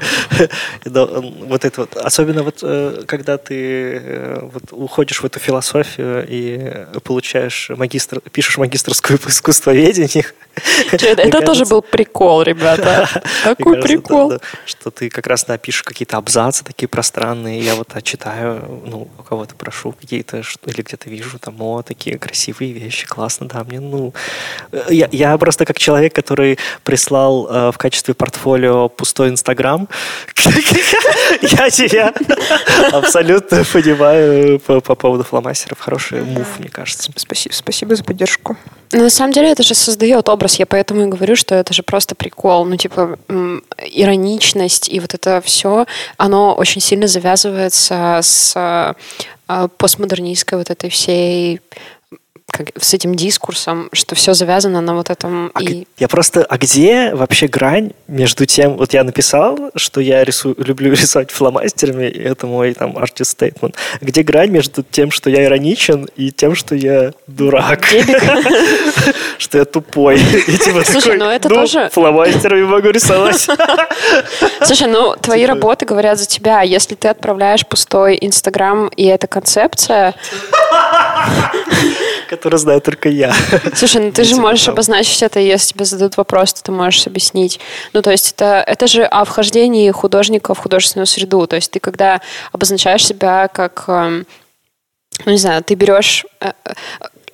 вот это вот. Особенно вот, э, когда ты э, вот, уходишь в эту философию и получаешь магистр, пишешь магистрскую по искусствоведению. Это тоже был прикол, ребята. Какой прикол. Что ты как раз напишешь какие-то абзацы такие пространные. Я вот читаю, ну, у кого-то прошу какие-то, или где-то вижу там, о, такие красивые вещи, классно, да, мне, ну... Э, я, я просто как человек, который прислал э, в качестве портфолио пустой Инстаграм, я тебя абсолютно понимаю по, по поводу фломастеров. Хороший мув, мне кажется. Спасибо, спасибо за поддержку. Ну, на самом деле это же создает образ. Я поэтому и говорю, что это же просто прикол. Ну, типа, ироничность и вот это все, оно очень сильно завязывается с э, постмодернистской вот этой всей как, с этим дискурсом, что все завязано на вот этом. А и... Я просто, а где вообще грань между тем, вот я написал, что я рисую, люблю рисовать фломастерами, и это мой там артист стейтмент. Где грань между тем, что я ироничен, и тем, что я дурак? Что я тупой. Типа Слушай, ну это тоже... Фломастерами могу рисовать. Слушай, ну твои типа работы говорят за тебя. Если ты отправляешь пустой Инстаграм, и эта концепция который знаю только я. Слушай, ну ты же можешь обозначить это, если тебе зададут вопрос, то ты можешь объяснить. Ну, то есть это, это же о вхождении художника в художественную среду. То есть ты когда обозначаешь себя как эм, ну, не знаю, ты берешь э,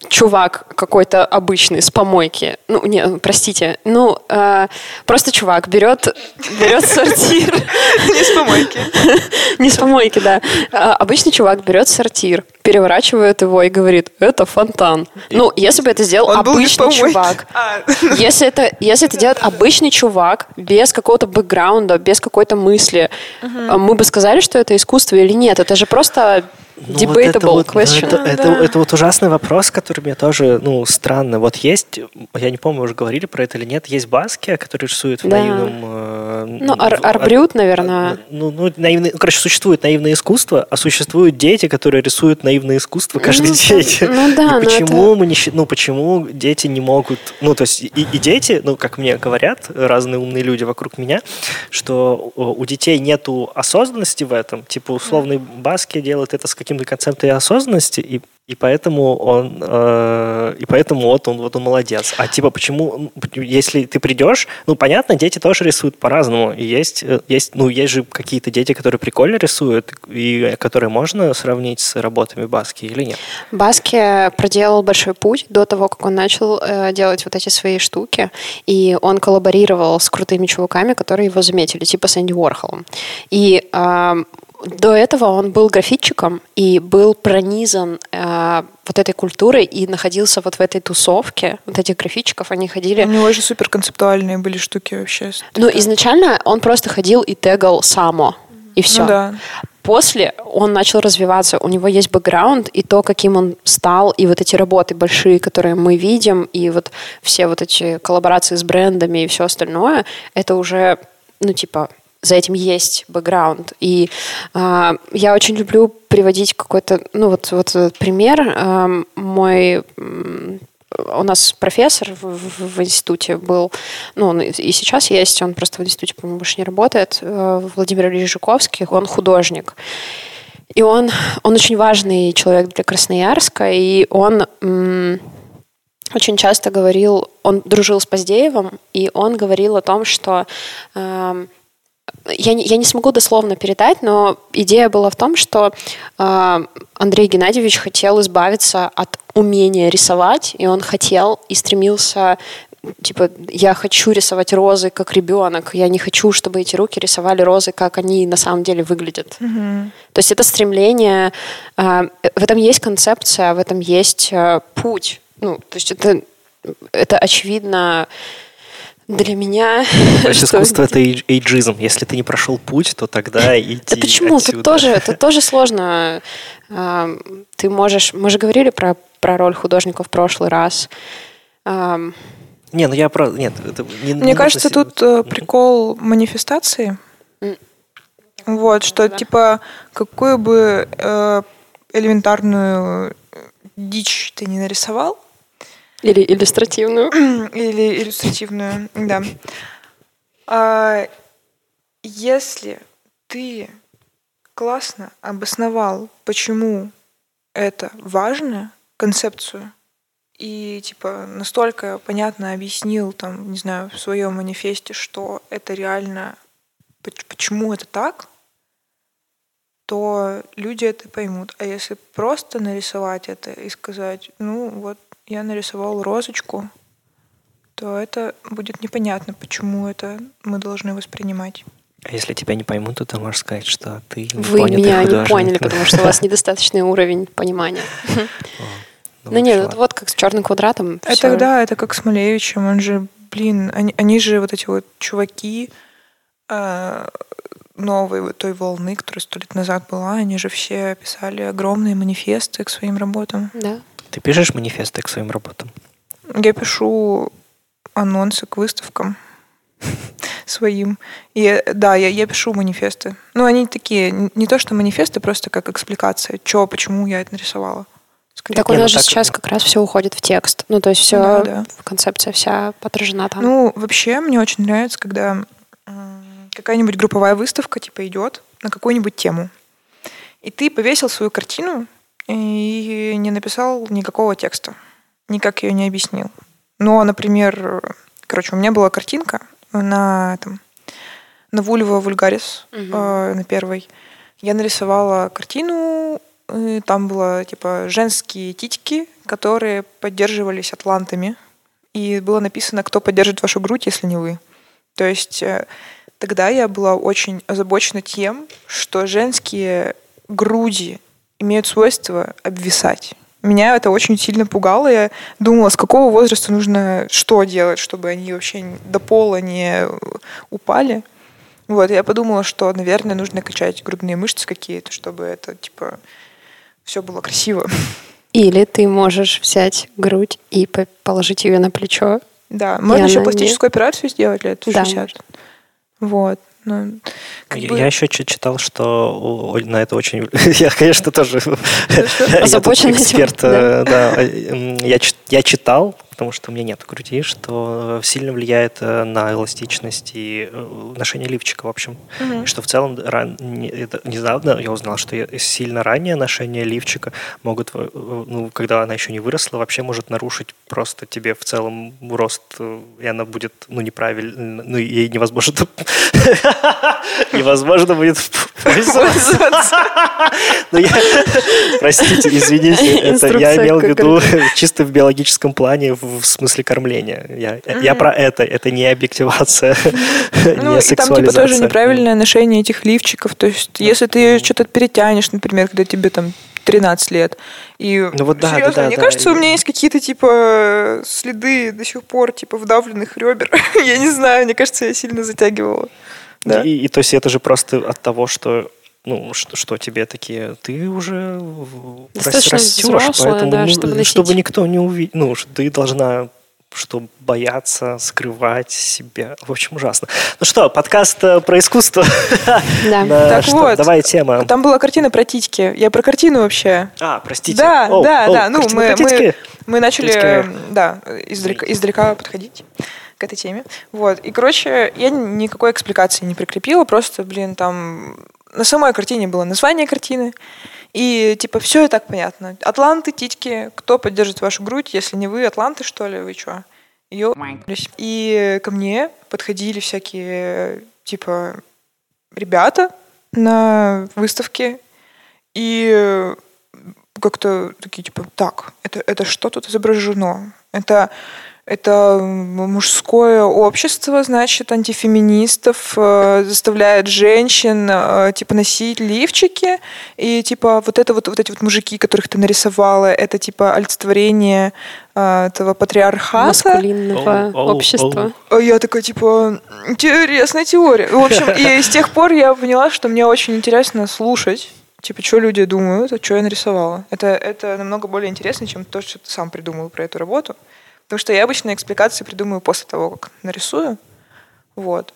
чувак какой-то обычный с помойки, ну, не, простите, ну, э, просто чувак берет, берет сортир. Не с помойки. Не с помойки, да. А, обычный чувак берет сортир, переворачивает его и говорит, это фонтан. Ну, если бы это сделал обычный чувак, а. если это, если это делает обычный чувак, без какого-то бэкграунда, без какой-то мысли, мы бы сказали, что это искусство или нет. Это же просто ну, Debatable вот это question. Вот, это, это, это, это вот ужасный вопрос, который мне тоже, ну, странно. Вот есть, я не помню, уже говорили про это или нет, есть Баски, которые рисуют в да. наивном... Э, ну, ар арбрют, наверное. Э, ну, ну, наивный, ну, короче, существует наивное искусство, а существуют дети, которые рисуют наивное искусство каждый ну, день. Ну, да, и почему это... мы не... Ну, почему дети не могут... Ну, то есть и, и дети, ну, как мне говорят разные умные люди вокруг меня, что у детей нету осознанности в этом. Типа, условный Баски делает это с каким-то концептом осознанности, и и поэтому он, э, и поэтому вот он, вот он молодец. А типа почему, если ты придешь, ну понятно, дети тоже рисуют по-разному. Есть, э, есть, ну есть же какие-то дети, которые прикольно рисуют и которые можно сравнить с работами Баски или нет? Баски проделал большой путь до того, как он начал э, делать вот эти свои штуки, и он коллаборировал с крутыми чуваками, которые его заметили, типа с Энди Уорхолом. И э, до этого он был графитчиком и был пронизан э, вот этой культурой и находился вот в этой тусовке. Вот этих графитчиков, они ходили... У него же супер концептуальные были штуки вообще. Ну, изначально он просто ходил и тегал само, и все. Ну, да. После он начал развиваться, у него есть бэкграунд, и то, каким он стал, и вот эти работы большие, которые мы видим, и вот все вот эти коллаборации с брендами и все остальное, это уже, ну, типа, за этим есть бэкграунд. И э, я очень люблю приводить какой-то, ну вот, вот пример. Э, мой у нас профессор в, в, в институте был, ну, он и сейчас есть, он просто в институте, по-моему, больше не работает, э, Владимир Ильич он художник. И он, он очень важный человек для Красноярска, и он м, очень часто говорил, он дружил с Поздеевым, и он говорил о том, что э, я не, я не смогу дословно передать, но идея была в том, что э, Андрей Геннадьевич хотел избавиться от умения рисовать, и он хотел и стремился типа, я хочу рисовать розы как ребенок, я не хочу, чтобы эти руки рисовали розы, как они на самом деле выглядят. Mm-hmm. То есть это стремление, э, в этом есть концепция, в этом есть э, путь. Ну, то есть это, это очевидно для меня... Есть искусство — это эйджизм. Если ты не прошел путь, то тогда иди Да почему? Отсюда. Тут тоже, тут тоже сложно. Ты можешь... Мы же говорили про, про роль художника в прошлый раз. Не, ну я про... Нет, это не, Мне не кажется, нужно... тут э, прикол манифестации. Mm. Вот, что да. типа какую бы э, элементарную дичь ты не нарисовал, или иллюстративную. Или иллюстративную, да. А, если ты классно обосновал, почему это важно, концепцию, и типа настолько понятно объяснил там, не знаю, в своем манифесте, что это реально, почему это так, то люди это поймут. А если просто нарисовать это и сказать, ну вот я нарисовал розочку, то это будет непонятно, почему это мы должны воспринимать. А если тебя не поймут, то ты можешь сказать, что ты не Вы меня художник. не поняли, потому что у вас недостаточный уровень понимания. Ну, нет, вот как с черным квадратом. Это да, это как с Малевичем. Он же, блин, они, они же вот эти вот чуваки э, новой той волны, которая сто лет назад была, они же все писали огромные манифесты к своим работам. Да. Ты пишешь манифесты к своим работам? Я пишу анонсы к выставкам своим. И да, я, я пишу манифесты. Ну, они такие, не то что манифесты, просто как экспликация, что, почему я это нарисовала. Скорее. Так у нас же сейчас как раз все уходит в текст. Ну, то есть все, да, да. концепция вся отражена там. Ну, вообще, мне очень нравится, когда какая-нибудь групповая выставка, типа, идет на какую-нибудь тему. И ты повесил свою картину и не написал никакого текста, никак ее не объяснил. Но, например, короче, у меня была картинка на там, на Вульва Вульгарис угу. э, на первой. Я нарисовала картину, там было типа женские титьки, которые поддерживались атлантами. И было написано, кто поддержит вашу грудь, если не вы. То есть э, тогда я была очень озабочена тем, что женские груди имеют свойство обвисать. Меня это очень сильно пугало. Я думала, с какого возраста нужно что делать, чтобы они вообще до пола не упали. Вот, я подумала, что, наверное, нужно качать грудные мышцы какие-то, чтобы это, типа, все было красиво. Или ты можешь взять грудь и положить ее на плечо. Да, можно еще пластическую не... операцию сделать лет 60. Да. Вот. Ну, я, бы... я еще читал, что на это очень... я, конечно, тоже озабочен эксперт. Э, да. я, я читал, потому что у меня нет груди, что сильно влияет э, на эластичность и э, ношение лифчика, в общем. Mm-hmm. что в целом ран... недавно я узнал, что сильно раннее ношение лифчика могут, ну, когда она еще не выросла, вообще может нарушить просто тебе в целом рост, и она будет, ну, неправильно, ну, ей невозможно невозможно будет пользоваться. Ну, я, простите, извините, это я имел в виду чисто в биологическом плане, в смысле кормления. Я, я про это, это не объективация, ну, не сексуализация. там типа тоже неправильное ношение этих лифчиков. То есть, если ты что-то перетянешь, например, когда тебе там 13 лет. И ну, вот, да, серьезно, да, да, мне да, кажется, да. у меня есть какие-то типа следы до сих пор типа вдавленных ребер. я не знаю, мне кажется, я сильно затягивала. Да. И, и то есть это же просто от того, что ну, что, что тебе такие, ты уже Достаточно растешь, взрослая, поэтому да, чтобы, чтобы никто не увидел, ну, ты должна что бояться, скрывать себя. В общем, ужасно. Ну что, подкаст э, про искусство. Да. Так вот, давай тема. Там была картина про титьки. Я про картину вообще. А, простите. Да, да, да. Ну, мы, мы, мы начали, да, издалека, издалека подходить к этой теме. Вот. И, короче, я никакой экспликации не прикрепила, просто, блин, там на самой картине было название картины, и типа все и так понятно. Атланты, титьки, кто поддержит вашу грудь, если не вы, атланты, что ли, вы что? Ё... И ко мне подходили всякие типа ребята на выставке, и как-то такие типа, так, это, это что тут изображено? Это это мужское общество, значит, антифеминистов э, заставляет женщин э, типа носить лифчики и типа вот это вот вот эти вот мужики, которых ты нарисовала, это типа олицетворение э, этого патриархата. Маскулинного oh, oh, общества. Oh. Я такая, типа, интересная теория. В общем, и с тех пор я поняла, что мне очень интересно слушать типа, что люди думают, а что я нарисовала. Это, это намного более интересно, чем то, что ты сам придумал про эту работу. Потому что я обычно экспликации придумаю после того, как нарисую. Вот.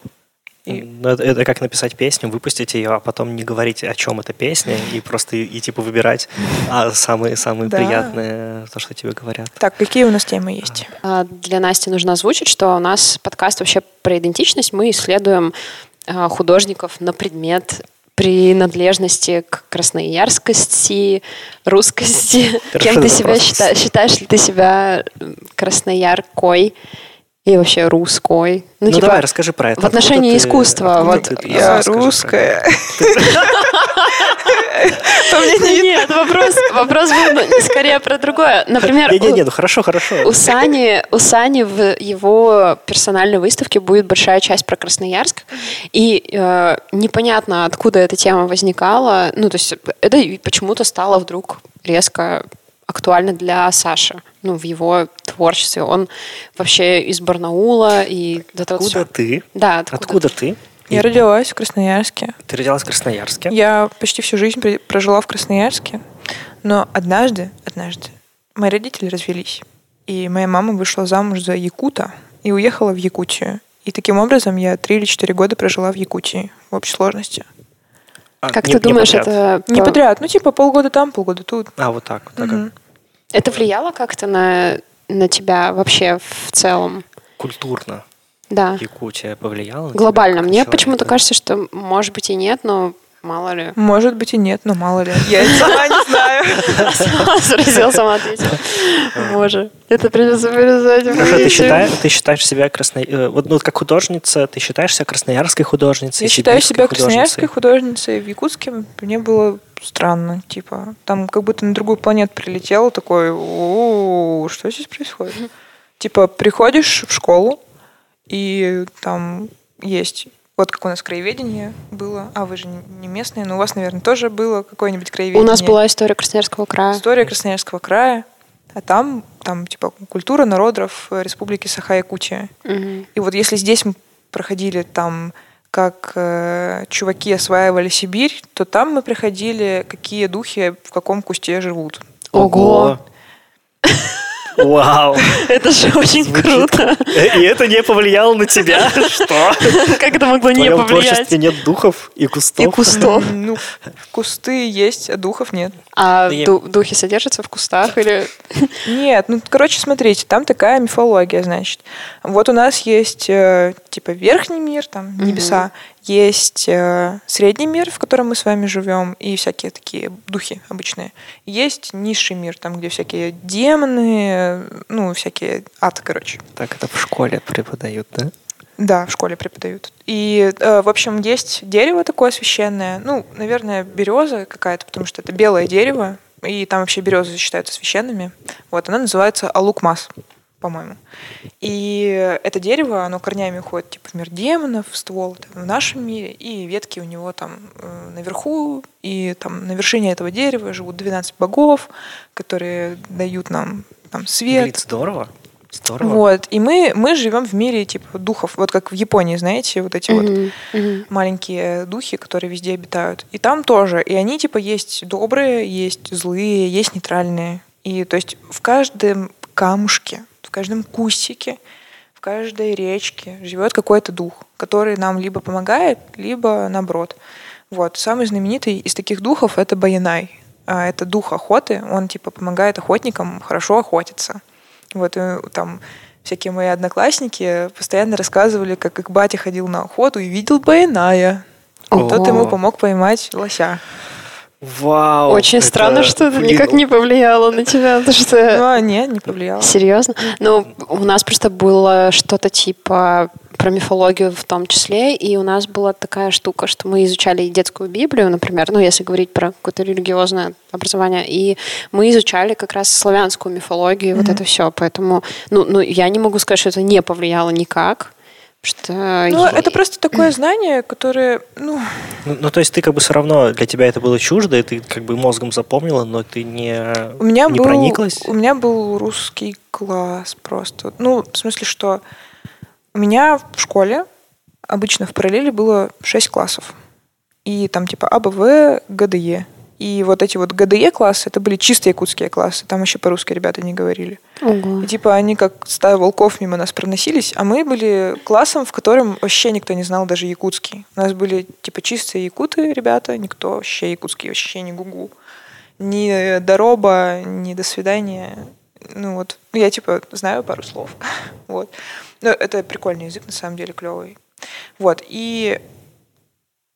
И... Ну, это, это как написать песню, выпустить ее, а потом не говорить, о чем эта песня, и просто и, и типа выбирать а, самые, самые да. приятные, то, что тебе говорят. Так, какие у нас темы есть? А, для Насти нужно озвучить, что у нас подкаст вообще про идентичность. Мы исследуем а, художников на предмет принадлежности к красноярскости, русскости. Кем ты себя считаешь? Считаешь ли ты себя краснояркой? И вообще русской. Ну, ну типа, давай, расскажи про это. В отношении откуда искусства. Ты, вот. Я русская. Нет, вопрос, вопрос был скорее про другое. Например, нет, нет, ну хорошо, хорошо. У Сани, у Сани в его персональной выставке будет большая часть про Красноярск, и э, непонятно, откуда эта тема возникала. Ну, то есть это почему-то стало вдруг резко актуально для Саши, ну, в его творчестве. Он вообще из Барнаула и... Откуда ты? Да, откуда, откуда ты? Я родилась в Красноярске. Ты родилась в Красноярске? Я почти всю жизнь прожила в Красноярске, но однажды, однажды мои родители развелись, и моя мама вышла замуж за Якута и уехала в Якутию. И таким образом я три или четыре года прожила в Якутии в общей сложности. А, как не, ты думаешь, не это... Не подряд, ну типа полгода там, полгода тут. А, вот так. Вот так. Угу. Это влияло как-то на, на тебя вообще в целом? Культурно. Да. Якутия повлияла? Глобально. Мне почему-то кажется, что может быть и нет, но Мало ли. Может быть и нет, но мало ли. Я сама не знаю. Сама спросила, сама ответила. Боже, это придется вырезать. Хорошо, ты считаешь, ты считаешь себя красно... Э, вот, ну, как художница, ты считаешь себя красноярской художницей? Я считаю себя красноярской художницей. В Якутске мне было странно, типа, там как будто на другую планету прилетела, такой, что здесь происходит? Типа, приходишь в школу, и там есть вот как у нас краеведение было. А вы же не местные, но у вас, наверное, тоже было какое-нибудь краеведение. У нас была история Красноярского края. История Красноярского края. А там, там типа культура народов Республики Саха-Якутия. Угу. И вот если здесь мы проходили там как э, чуваки осваивали Сибирь, то там мы проходили, какие духи в каком кусте живут. Ого! Вау! Это же очень круто. И это не повлияло на тебя? Что? Как это могло не повлиять? В творчестве нет духов и кустов? И кустов. Ну, кусты есть, а духов нет. А духи содержатся в кустах или... Нет, ну, короче, смотрите, там такая мифология, значит. Вот у нас есть, э, типа, верхний мир, там, небеса, есть э, средний мир, в котором мы с вами живем, и всякие такие духи обычные. Есть низший мир, там, где всякие демоны, ну, всякие ад, короче. Так это в школе преподают, да? Да, в школе преподают. И, э, в общем, есть дерево такое священное, ну, наверное, береза какая-то, потому что это белое дерево, и там вообще березы считаются священными. Вот, она называется алукмас по-моему. И это дерево, оно корнями уходит типа в мир демонов, в ствол в нашем мире, и ветки у него там э, наверху, и там на вершине этого дерева живут 12 богов, которые дают нам там свет. Блин, здорово. Здорово. Вот. И мы, мы живем в мире типа духов. Вот как в Японии, знаете, вот эти mm-hmm. вот mm-hmm. маленькие духи, которые везде обитают. И там тоже. И они типа есть добрые, есть злые, есть нейтральные. И то есть в каждом камушке в каждом кустике, в каждой речке живет какой-то дух, который нам либо помогает, либо наоборот. Вот. Самый знаменитый из таких духов — это Баянай. А, это дух охоты, он типа помогает охотникам хорошо охотиться. Вот и, там всякие мои одноклассники постоянно рассказывали, как их батя ходил на охоту и видел Баяная. Тот ему помог поймать лося. Вау. Очень это, странно, что это блин. никак не повлияло на тебя. Потому что... Ну, а нет, не повлияло. Серьезно? Ну, у нас просто было что-то типа про мифологию в том числе, и у нас была такая штука, что мы изучали детскую Библию, например, ну, если говорить про какое-то религиозное образование, и мы изучали как раз славянскую мифологию, mm-hmm. вот это все, поэтому, ну, ну, я не могу сказать, что это не повлияло никак, что ну, я... это просто такое знание, которое, ну... ну... Ну, то есть ты как бы все равно, для тебя это было чуждо, и ты как бы мозгом запомнила, но ты не, у меня не был, прониклась? У меня был русский класс просто. Ну, в смысле, что у меня в школе обычно в параллели было 6 классов. И там типа АБВ, ГДЕ. И вот эти вот ГДЕ классы, это были чисто якутские классы. Там еще по-русски ребята не говорили. Ого. И типа они как стая волков мимо нас проносились, а мы были классом, в котором вообще никто не знал даже якутский. У нас были типа чистые якуты ребята, никто вообще якутский вообще не гугу. Ни дороба, ни до свидания. Ну вот, я типа знаю пару слов. вот. Но это прикольный язык, на самом деле, клевый. Вот. И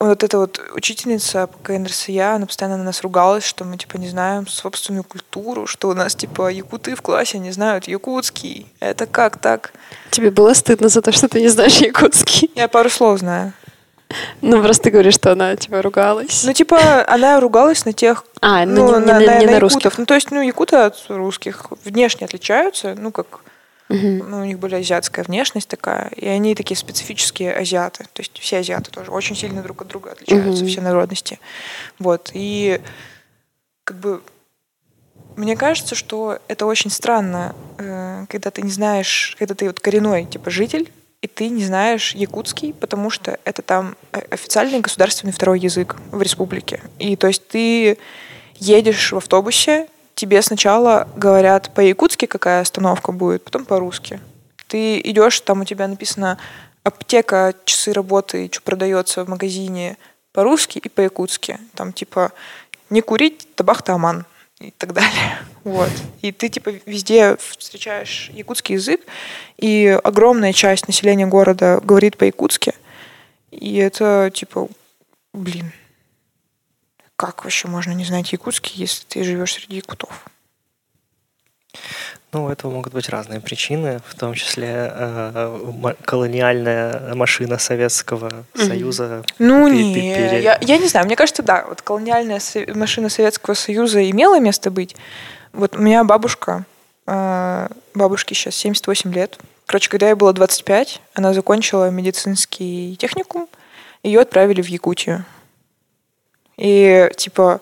вот эта вот учительница по КНРСЯ, она постоянно на нас ругалась, что мы, типа, не знаем собственную культуру, что у нас, типа, якуты в классе не знают якутский. Это как так? Тебе было стыдно за то, что ты не знаешь якутский? Я пару слов знаю. Ну, просто ты говоришь, что она, типа, ругалась. Ну, типа, она ругалась на тех... А, ну, ну не, на, не, на, не на, на русских. Ну, то есть, ну, якуты от русских внешне отличаются, ну, как Угу. Ну, у них были азиатская внешность такая, и они такие специфические азиаты. То есть все азиаты тоже очень сильно друг от друга отличаются, угу. все народности. Вот. И как бы мне кажется, что это очень странно, э, когда ты не знаешь, когда ты вот коренной типа житель, и ты не знаешь якутский, потому что это там официальный государственный второй язык в республике. И то есть ты едешь в автобусе, тебе сначала говорят по-якутски, какая остановка будет, потом по-русски. Ты идешь, там у тебя написано аптека, часы работы, что продается в магазине по-русски и по-якутски. Там типа не курить, табах таман и так далее. Вот. И ты типа везде встречаешь якутский язык, и огромная часть населения города говорит по-якутски. И это типа, блин, как вообще можно не знать якутский, если ты живешь среди якутов? Ну, у этого могут быть разные причины, в том числе э, колониальная машина Советского mm-hmm. Союза. Ну, не, пере... я, я не знаю, мне кажется, да, вот колониальная машина Советского Союза имела место быть. Вот у меня бабушка, э, бабушке сейчас 78 лет. Короче, когда ей было 25, она закончила медицинский техникум, ее отправили в Якутию. И, типа,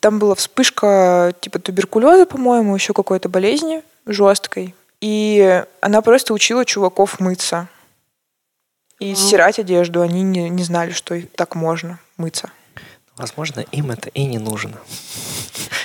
там была вспышка, типа, туберкулеза, по-моему, еще какой-то болезни жесткой. И она просто учила чуваков мыться. И стирать одежду. Они не, не знали, что так можно мыться. Возможно, им это и не нужно.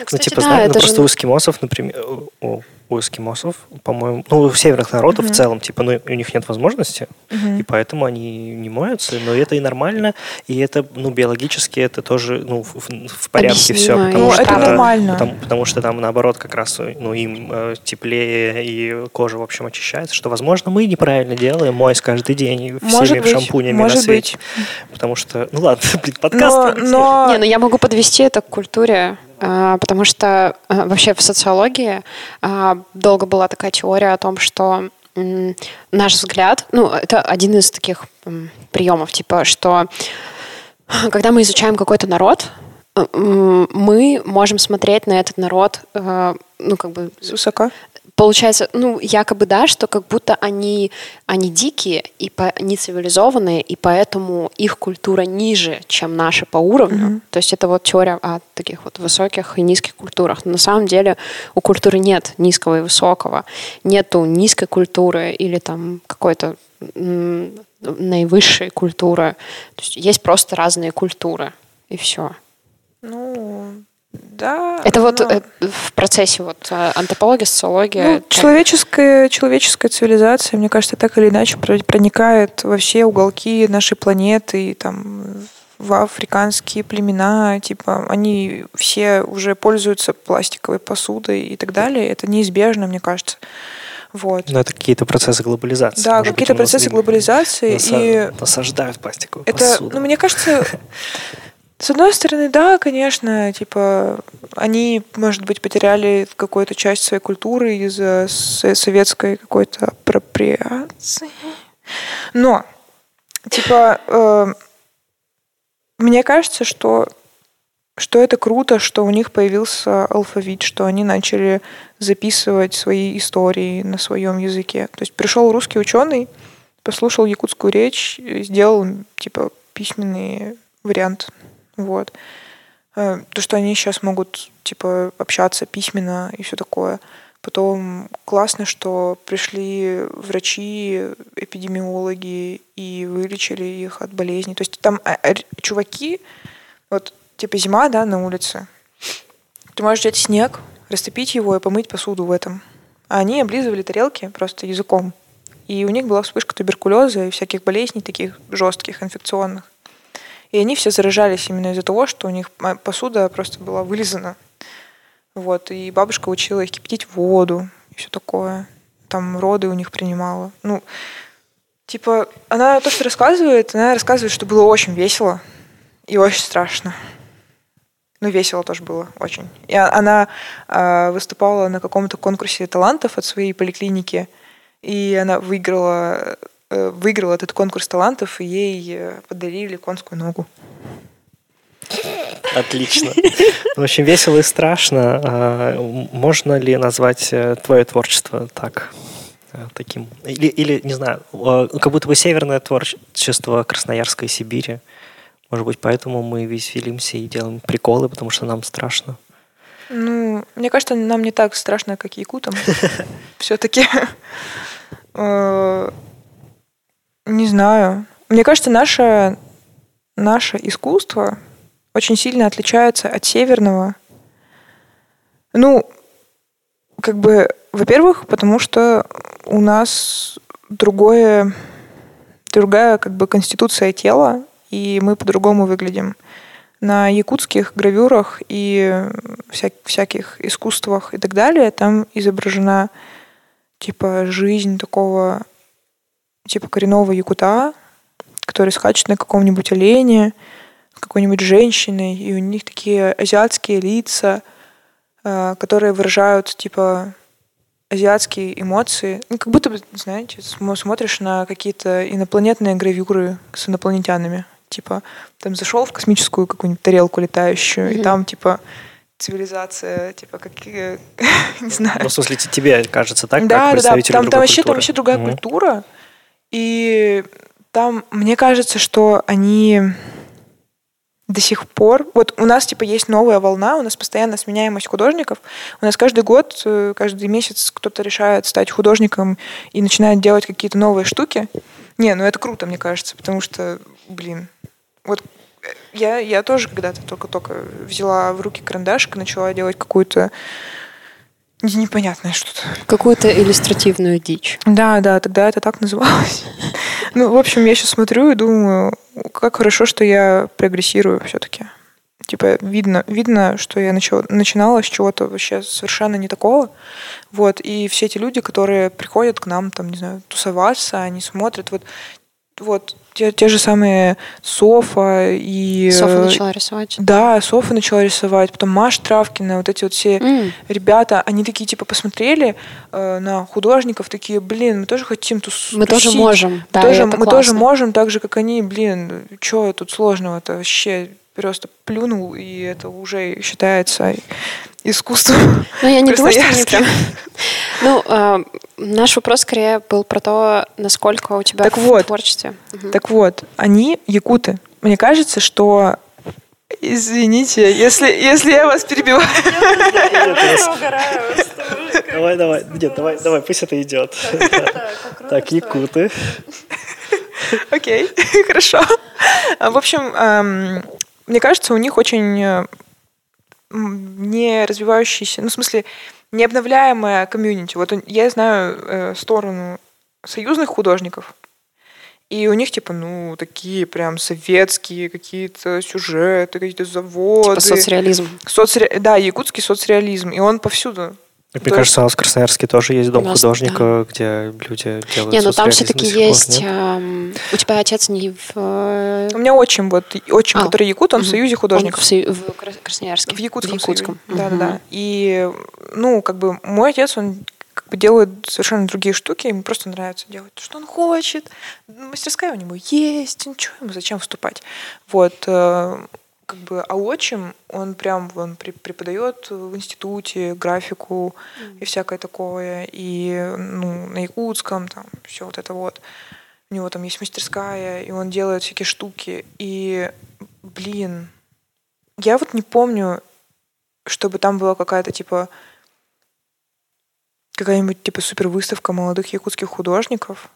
Кстати, ну, типа, да, знаешь, ну, просто же... у эскимосов, например, у, у эскимосов, по-моему, ну, у северных народов угу. в целом, типа, ну, у них нет возможности, угу. и поэтому они не моются, но это и нормально, и это, ну, биологически это тоже, ну, в, в порядке Объяснимо. все. Потому ну, что, это нормально. Потому, потому что там, наоборот, как раз, ну, им э, теплее, и кожа, в общем, очищается, что, возможно, мы неправильно делаем, моясь каждый день может всеми быть, шампунями может на свете. Быть. Потому что, ну, ладно, блин, подкаст. Но, но... Не, ну, я могу подвести это к культуре потому что а, вообще в социологии а, долго была такая теория о том, что наш взгляд, ну, это один из таких приемов, типа, что когда мы изучаем какой-то народ, мы можем смотреть на этот народ, ну, как бы... С высока? Получается, ну, якобы да, что как будто они, они дикие и по, не цивилизованные, и поэтому их культура ниже, чем наша по уровню. Mm-hmm. То есть это вот теория о таких вот высоких и низких культурах. Но на самом деле у культуры нет низкого и высокого. Нету низкой культуры или там какой-то наивысшей культуры. То есть есть просто разные культуры, и все. Ну, да. Это вот но... Э, в процессе вот э, антропология, социология. Ну, человеческая, человеческая цивилизация, мне кажется, так или иначе проникает во все уголки нашей планеты, и там в африканские племена, типа, они все уже пользуются пластиковой посудой и так далее. Это неизбежно, мне кажется. Вот. Но это какие-то процессы глобализации. Да, какие-то процессы глобализации. И насаждают пластиковую это, посуду. Ну, мне кажется, С одной стороны, да, конечно, типа они, может быть, потеряли какую-то часть своей культуры из-за советской какой-то апроприации. Но, типа, э, мне кажется, что что это круто, что у них появился алфавит, что они начали записывать свои истории на своем языке. То есть пришел русский ученый, послушал якутскую речь, сделал типа письменный вариант вот. Э, то, что они сейчас могут, типа, общаться письменно и все такое. Потом классно, что пришли врачи, эпидемиологи и вылечили их от болезней. То есть там а, чуваки, вот типа зима, да, на улице. Ты можешь взять снег, растопить его и помыть посуду в этом. А они облизывали тарелки просто языком. И у них была вспышка туберкулеза и всяких болезней таких жестких, инфекционных. И они все заражались именно из-за того, что у них посуда просто была вылизана. Вот. И бабушка учила их кипятить воду и все такое. Там роды у них принимала. Ну, типа, она то, что рассказывает, она рассказывает, что было очень весело и очень страшно. Ну, весело тоже было очень. И она э, выступала на каком-то конкурсе талантов от своей поликлиники, и она выиграла Э, выиграла этот конкурс талантов, и ей э, подарили конскую ногу. Отлично. Ну, очень весело и страшно. А, можно ли назвать э, твое творчество так? Таким. Или, или, не знаю, как будто бы северное творчество Красноярской Сибири. Может быть, поэтому мы веселимся и делаем приколы, потому что нам страшно. Ну, мне кажется, нам не так страшно, как якутам. Все-таки не знаю. Мне кажется, наше, наше искусство очень сильно отличается от северного. Ну, как бы, во-первых, потому что у нас другое, другая как бы конституция тела, и мы по-другому выглядим. На якутских гравюрах и вся, всяких искусствах и так далее там изображена типа жизнь такого типа коренного якута, который скачет на каком-нибудь олене, с какой-нибудь женщиной, и у них такие азиатские лица, э, которые выражают, типа, азиатские эмоции. Ну, как будто бы, знаете, смотришь на какие-то инопланетные гравюры с инопланетянами. Типа, там зашел в космическую какую-нибудь тарелку летающую, mm-hmm. и там, типа, цивилизация, типа, какие, не знаю. Ну, в смысле, тебе кажется так, да, как да, да, там, там вообще, там вообще другая mm-hmm. культура, и там, мне кажется, что они до сих пор... Вот у нас, типа, есть новая волна, у нас постоянно сменяемость художников. У нас каждый год, э, каждый месяц кто-то решает стать художником и начинает делать какие-то новые штуки. Не, ну это круто, мне кажется, потому что, блин, вот я, я тоже когда-то только-только взяла в руки карандашик и начала делать какую-то непонятное что-то. Какую-то иллюстративную дичь. Да, да, тогда это так называлось. Ну, в общем, я сейчас смотрю и думаю, как хорошо, что я прогрессирую все-таки. Типа, видно, видно, что я начала, начинала с чего-то вообще совершенно не такого. Вот, и все эти люди, которые приходят к нам, там, не знаю, тусоваться, они смотрят, вот, вот те, те же самые Софа и... Софа э, начала рисовать? Да, Софа начала рисовать, потом Маша Травкина, вот эти вот все mm. ребята, они такие, типа, посмотрели э, на художников, такие, блин, мы тоже хотим тус Мы тусить. тоже можем, да, тоже, Мы классно. тоже можем, так же, как они, блин, что тут сложного-то вообще? Просто плюнул, и это уже считается искусством. Ну, я не думаю, что они прям... Ну, э, наш вопрос скорее был про то, насколько у тебя так в вот, творчестве. Так вот, они якуты. Мне кажется, что Извините, если, если я вас перебиваю. Давай, давай. Нет, давай, давай, пусть это идет. Так, якуты. Окей, хорошо. В общем, мне кажется, у них очень э, не развивающийся, ну, в смысле, необновляемая комьюнити. Вот я знаю э, сторону союзных художников, и у них, типа, ну, такие прям советские какие-то сюжеты, какие-то заводы. Типа соцреализм. Соцре... Да, якутский соцреализм. И он повсюду. Мне То кажется, у нас в Красноярске тоже есть дом нас, художника, да. где люди делают Не, ну там все-таки есть... Э, у тебя отец не в... Э, у меня отчим, вот, отчим, а, который якут, он угу. в Союзе художников. Он в, в Красноярске. В Якутском, в Якутском. Да-да-да. И, ну, как бы, мой отец, он как бы делает совершенно другие штуки, ему просто нравится делать то, что он хочет. Мастерская у него есть, ничего ему зачем вступать. Вот. Как бы, а отчим, он прям он преподает в институте графику mm. и всякое такое, и ну, на якутском там все вот это вот. У него там есть мастерская, и он делает всякие штуки. И, блин, я вот не помню, чтобы там была какая-то типа какая-нибудь типа супер выставка молодых якутских художников.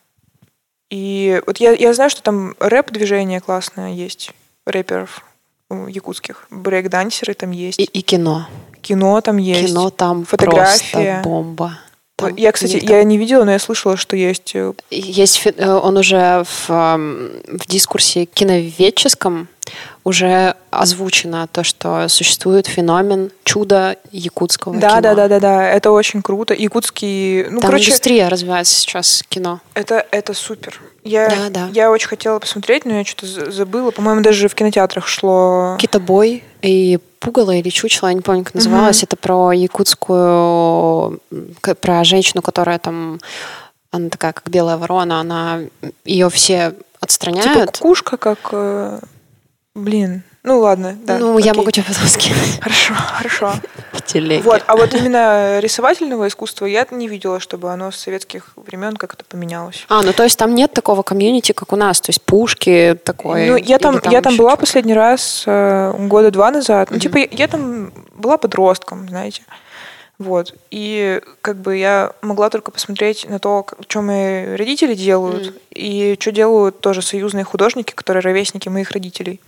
И вот я, я знаю, что там рэп-движение классное есть, рэперов якутских. Брейк-дансеры там есть. И, и кино. Кино там есть. Кино там фотография. бомба. Там я, кстати, я не видела, но я слышала, что есть... Э, есть, э, он уже в, в дискурсе киноведческом уже озвучено то, что существует феномен чуда якутского да, кино. Да, да, да, да, это очень круто. Якутский, ну, Там короче, индустрия развивается сейчас кино. Это, это супер. Я, да, да. я очень хотела посмотреть, но я что-то забыла. По-моему, даже в кинотеатрах шло... Китобой и Пугало или Чучело, я не помню, как называлось. Угу. Это про якутскую, про женщину, которая там, она такая, как белая ворона, она, ее все отстраняют. Типа кукушка, как э, Блин, ну ладно, да. Ну, окей. я могу тебе потом скинуть. Хорошо, хорошо. В телеге. Вот, а вот именно рисовательного искусства я не видела, чтобы оно с советских времен как-то поменялось. А, ну то есть там нет такого комьюнити, как у нас, то есть пушки такое. Ну, я там, там я там была последний раз э, года два назад. Ну, типа, я, я там была подростком, знаете. Вот. И как бы я могла только посмотреть на то, что мои родители делают, mm. и что делают тоже союзные художники, которые ровесники моих родителей.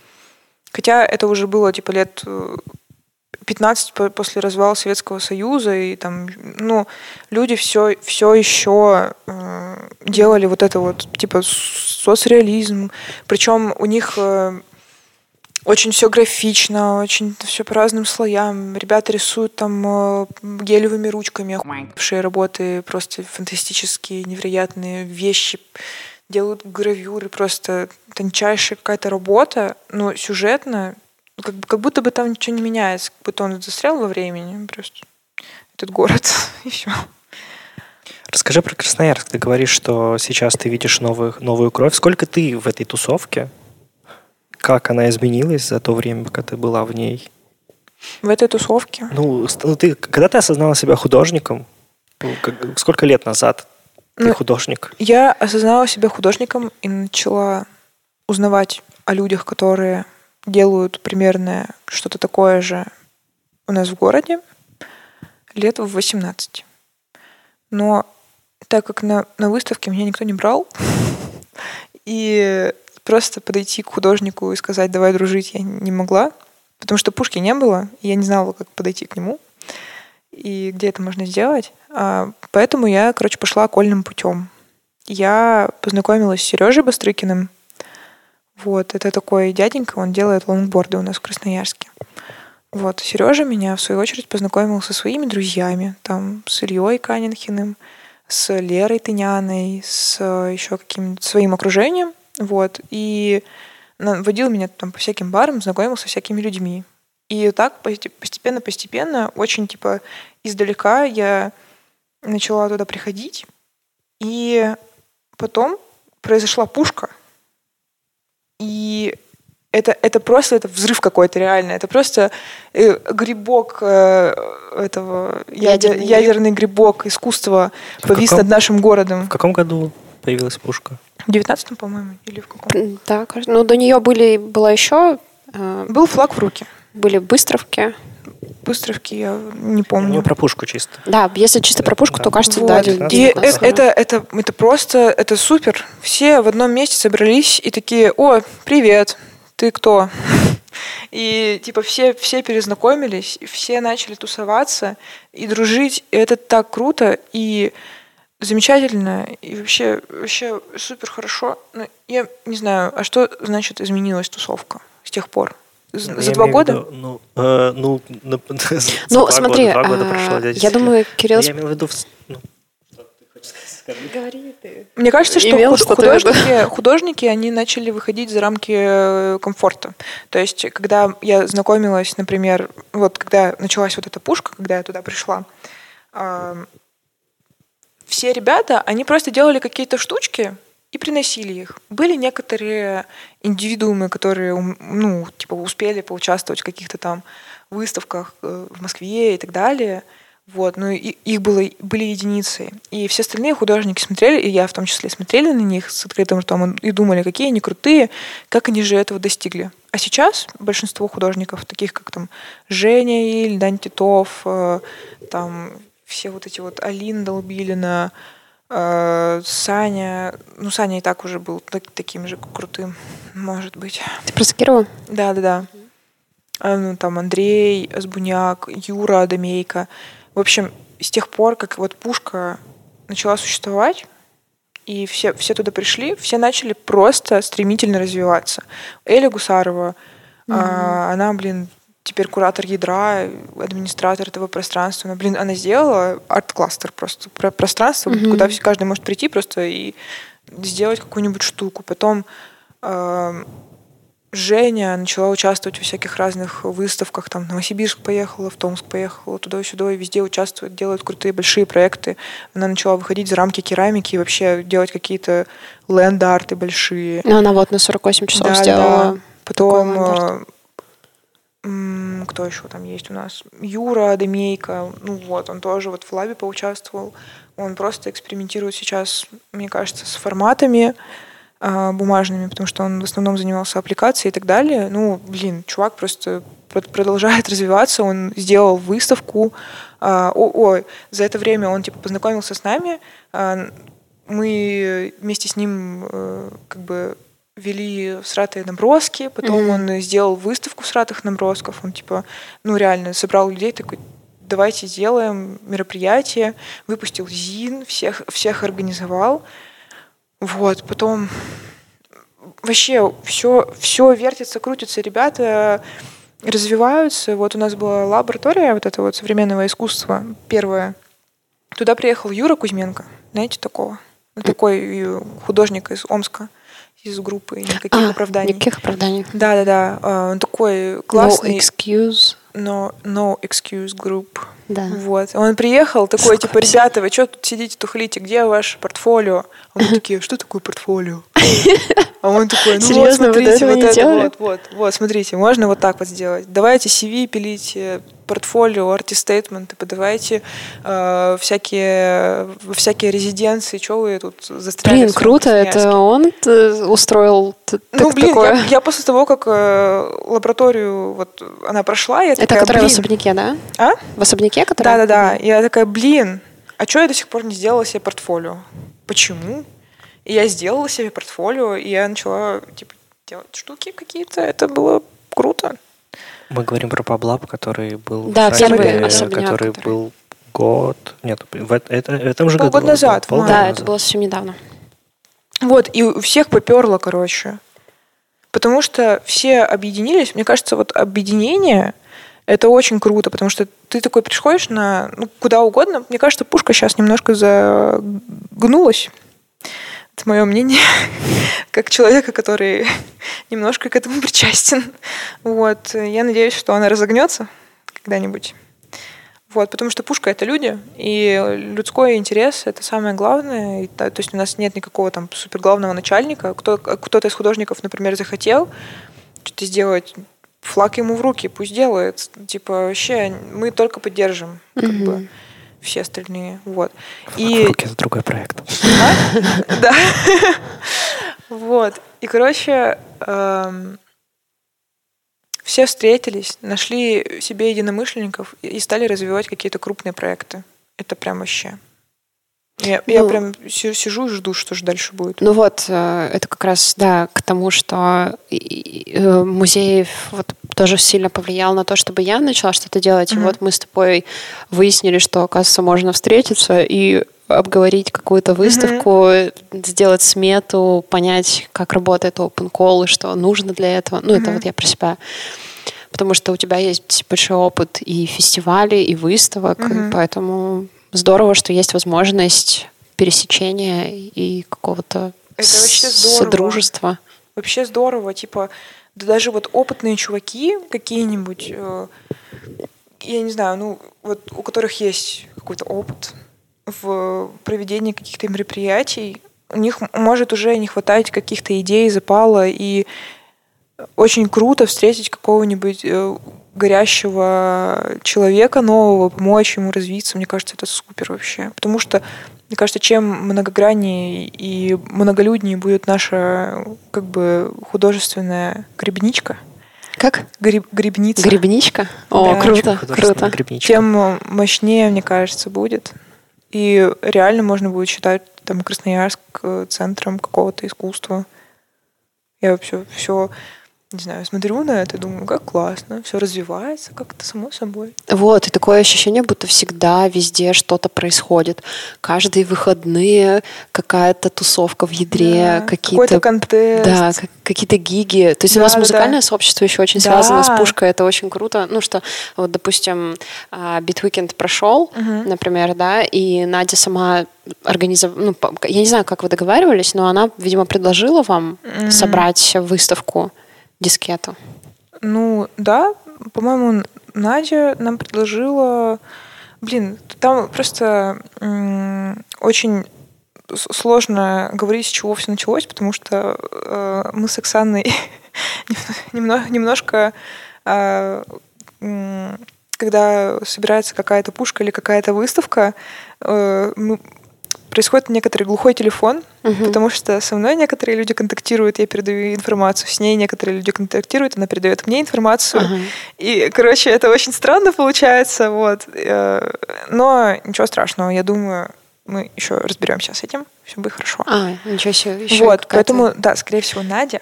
Хотя это уже было типа лет 15 э, после развала Советского Союза, и там, ну, люди все, все еще э, делали вот это вот, типа, соцреализм. Причем у них э, очень все графично, очень все по разным слоям. Ребята рисуют там э, гелевыми ручками, охуевшие работы, просто фантастические, невероятные вещи делают гравюры, просто тончайшая какая-то работа, но сюжетно, как, как будто бы там ничего не меняется, как будто он застрял во времени, просто этот город, и все. Расскажи про Красноярск. Ты говоришь, что сейчас ты видишь новую, новую кровь. Сколько ты в этой тусовке? Как она изменилась за то время, пока ты была в ней? В этой тусовке? Ну, ну ты, когда ты осознала себя художником, ну, сколько лет назад ты ну, художник? Я осознала себя художником и начала узнавать о людях, которые делают примерно что-то такое же у нас в городе лет в 18. Но так как на, на выставке меня никто не брал, и просто подойти к художнику и сказать, давай дружить, я не могла, потому что пушки не было, и я не знала, как подойти к нему и где это можно сделать. А, поэтому я, короче, пошла окольным путем. Я познакомилась с Сережей Бастрыкиным. Вот, это такой дяденька, он делает лонгборды у нас в Красноярске. Вот, Сережа меня, в свою очередь, познакомил со своими друзьями, там, с Ильей Канинхиным, с Лерой Тыняной, с еще каким-то своим окружением, вот, и водил меня там по всяким барам, знакомил со всякими людьми. И так постепенно-постепенно, очень типа издалека я начала туда приходить. И потом произошла пушка. И это, это просто это взрыв какой-то реально. Это просто э, грибок э, этого ядерный, ядерный грибок искусства в повис каком, над нашим городом. В каком году появилась пушка? В девятнадцатом, по-моему, или в каком? Да, ну до нее были была еще. Э, Был флаг в руки. Были быстровки. Быстровки я не помню. Ну, про пушку чисто. Да, если чисто про пушку, да. то кажется, вот. да. И это, это, это, это просто, это супер. Все в одном месте собрались и такие, о, привет, ты кто? И типа все, все перезнакомились, все начали тусоваться и дружить. И это так круто и замечательно. И вообще, вообще супер хорошо. Но я не знаю, а что значит изменилась тусовка с тех пор? За, два года? Виду, ну, э, ну, на, ну смотри, года, года прошло, а, я думаю, Кирилл... Я имел в виду... Ну, Говори ты. Мне кажется, что Имел худ- художники, художники, они начали выходить за рамки э, комфорта. То есть, когда я знакомилась, например, вот когда началась вот эта пушка, когда я туда пришла, э, все ребята, они просто делали какие-то штучки, и приносили их. Были некоторые индивидуумы, которые ну, типа, успели поучаствовать в каких-то там выставках э, в Москве и так далее. Вот, ну, их было, были единицы. И все остальные художники смотрели, и я в том числе смотрели на них с открытым ртом и думали, какие они крутые, как они же этого достигли. А сейчас большинство художников, таких как там Женя Иль, Дань Титов, э, там все вот эти вот Алина Долбилина, Саня, ну Саня и так уже был так, таким же крутым, может быть. Ты про Закирова? Да, да, да. А, ну, там Андрей Азбуняк, Юра Адамейко. В общем, с тех пор, как вот Пушка начала существовать, и все, все туда пришли, все начали просто стремительно развиваться. Эля Гусарова, mm-hmm. а, она, блин, теперь куратор ядра, администратор этого пространства. Но, блин, она сделала арт-кластер просто, про пространство, mm-hmm. куда каждый может прийти просто и сделать какую-нибудь штуку. Потом э, Женя начала участвовать в всяких разных выставках, там, в Новосибирск поехала, в Томск поехала, туда и сюда, и везде участвует, делает крутые большие проекты. Она начала выходить за рамки керамики и вообще делать какие-то ленд-арты большие. Ну, она вот на 48 часов да, сделала. Да. Потом кто еще там есть у нас? Юра Адемейко, ну вот, он тоже вот в лабе поучаствовал. Он просто экспериментирует сейчас, мне кажется, с форматами э, бумажными, потому что он в основном занимался аппликацией и так далее. Ну, блин, чувак просто продолжает развиваться, он сделал выставку. Э, о, ой, за это время он типа познакомился с нами, э, мы вместе с ним э, как бы вели сратые наброски, потом mm-hmm. он сделал выставку сратых набросков, он типа, ну реально собрал людей, такой, давайте сделаем мероприятие, выпустил ЗИН, всех, всех организовал, вот, потом вообще все, все вертится, крутится, ребята развиваются, вот у нас была лаборатория вот это вот современного искусства, первая, туда приехал Юра Кузьменко, знаете такого? Такой художник из Омска из группы, никаких а, оправданий. Никаких оправданий. Да-да-да. А, он такой классный. No excuse. No, no excuse group. Да. Вот. Он приехал такой, типа, ребята, вы что тут сидите, тухлите, где ваше портфолио? А мы такие, что такое портфолио? А он такой, ну вот, смотрите, вот это, вот, вот, вот, смотрите, можно вот так вот сделать. Давайте CV пилите, портфолио, арти-стейтменты, подавайте э, всякие, всякие резиденции, что вы тут застряли. Блин, круто, это он устроил Ну, блин, такое? Я, я после того, как э, лабораторию вот она прошла, я Это такая, которая блин. в особняке, да? А? В особняке, которая? Да-да-да. Я такая, блин, а что я до сих пор не сделала себе портфолио? Почему? И я сделала себе портфолио, и я начала, типа, делать штуки какие-то. Это было круто. Мы говорим про Паблаб, который был да, в первый Шахере, особняк, который, который был год... Нет, в, это, это, в этом же Полгода году. назад, Полгода Да, назад. это было совсем недавно. Вот, и у всех поперло, короче. Потому что все объединились. Мне кажется, вот объединение это очень круто, потому что ты такой приходишь на ну, куда угодно. Мне кажется, пушка сейчас немножко загнулась. Это мое мнение, как человека, который немножко к этому причастен. Вот. Я надеюсь, что она разогнется когда-нибудь. Вот, потому что пушка это люди, и людской интерес это самое главное. И, то, есть у нас нет никакого там супер главного начальника. Кто, кто-то из художников, например, захотел что-то сделать, флаг ему в руки, пусть делает. Типа вообще мы только поддержим, как Мгм. бы все остальные. Вот. И это другой проект. Да. Вот. И, короче, эм, все встретились, нашли себе единомышленников и стали развивать какие-то крупные проекты. Это прям вообще. Я, я Ну, прям си- сижу и жду, что же дальше будет. Ну вот, э, это как раз, да, к тому, что и- и, э, музей вот тоже сильно повлиял на то, чтобы я начала что-то делать. И Мгм. вот мы с тобой выяснили, что, оказывается, можно встретиться и обговорить какую-то выставку, э, сделать смету, понять, как работает open call и что нужно для этого. Ну, это Мгм. вот я про себя. Потому что у тебя есть большой опыт и фестивалей, и выставок, и Мгм. поэтому здорово, что есть возможность пересечения и какого-то Это вообще здорово. содружества. Вообще здорово, типа, да даже вот опытные чуваки какие-нибудь, э, я не знаю, ну, вот у которых есть какой-то опыт в проведении каких-то мероприятий, у них может уже не хватать каких-то идей, запала, и очень круто встретить какого-нибудь э, горящего человека нового, помочь ему развиться. Мне кажется, это супер вообще. Потому что, мне кажется, чем многограннее и многолюднее будет наша как бы художественная грибничка, Как? гриб, грибница, Грибничка? О, Да. круто, круто. грибничка. тем мощнее, мне кажется, будет. И реально можно будет считать там Красноярск э, центром какого-то искусства. Я все, все, не знаю, смотрю на это, думаю, как классно, все развивается как-то само собой. Вот, и такое ощущение, будто всегда везде что-то происходит. Каждые выходные какая-то тусовка в ядре, Да, какие-то контест. Да, как- какие-то гиги. То есть у Да, нас да, музыкальное да. сообщество еще очень Да. связано с пушкой. Это очень круто. Ну что, вот, допустим, а, Beat Weekend прошел, Мгм. например, да, и Надя сама организовала, ну, я не знаю, как вы договаривались, но она, видимо, предложила вам Мгм. собрать выставку дискету. Ну, да, по-моему, Надя нам предложила... Блин, там просто очень сложно говорить, с чего все началось, потому что э, мы с Оксаной немно- немножко, э, когда собирается какая-то пушка или какая-то выставка, э, мы- происходит некоторый глухой телефон, Мгм. Потому что со мной некоторые люди контактируют, я передаю информацию, с ней некоторые люди контактируют, она передает мне информацию. Ага. И, короче, это очень странно получается, вот. Э, Но ничего страшного, я думаю, мы еще разберемся с этим, все будет хорошо. А, ничего себе. еще вот, поэтому, да, скорее всего, Надя.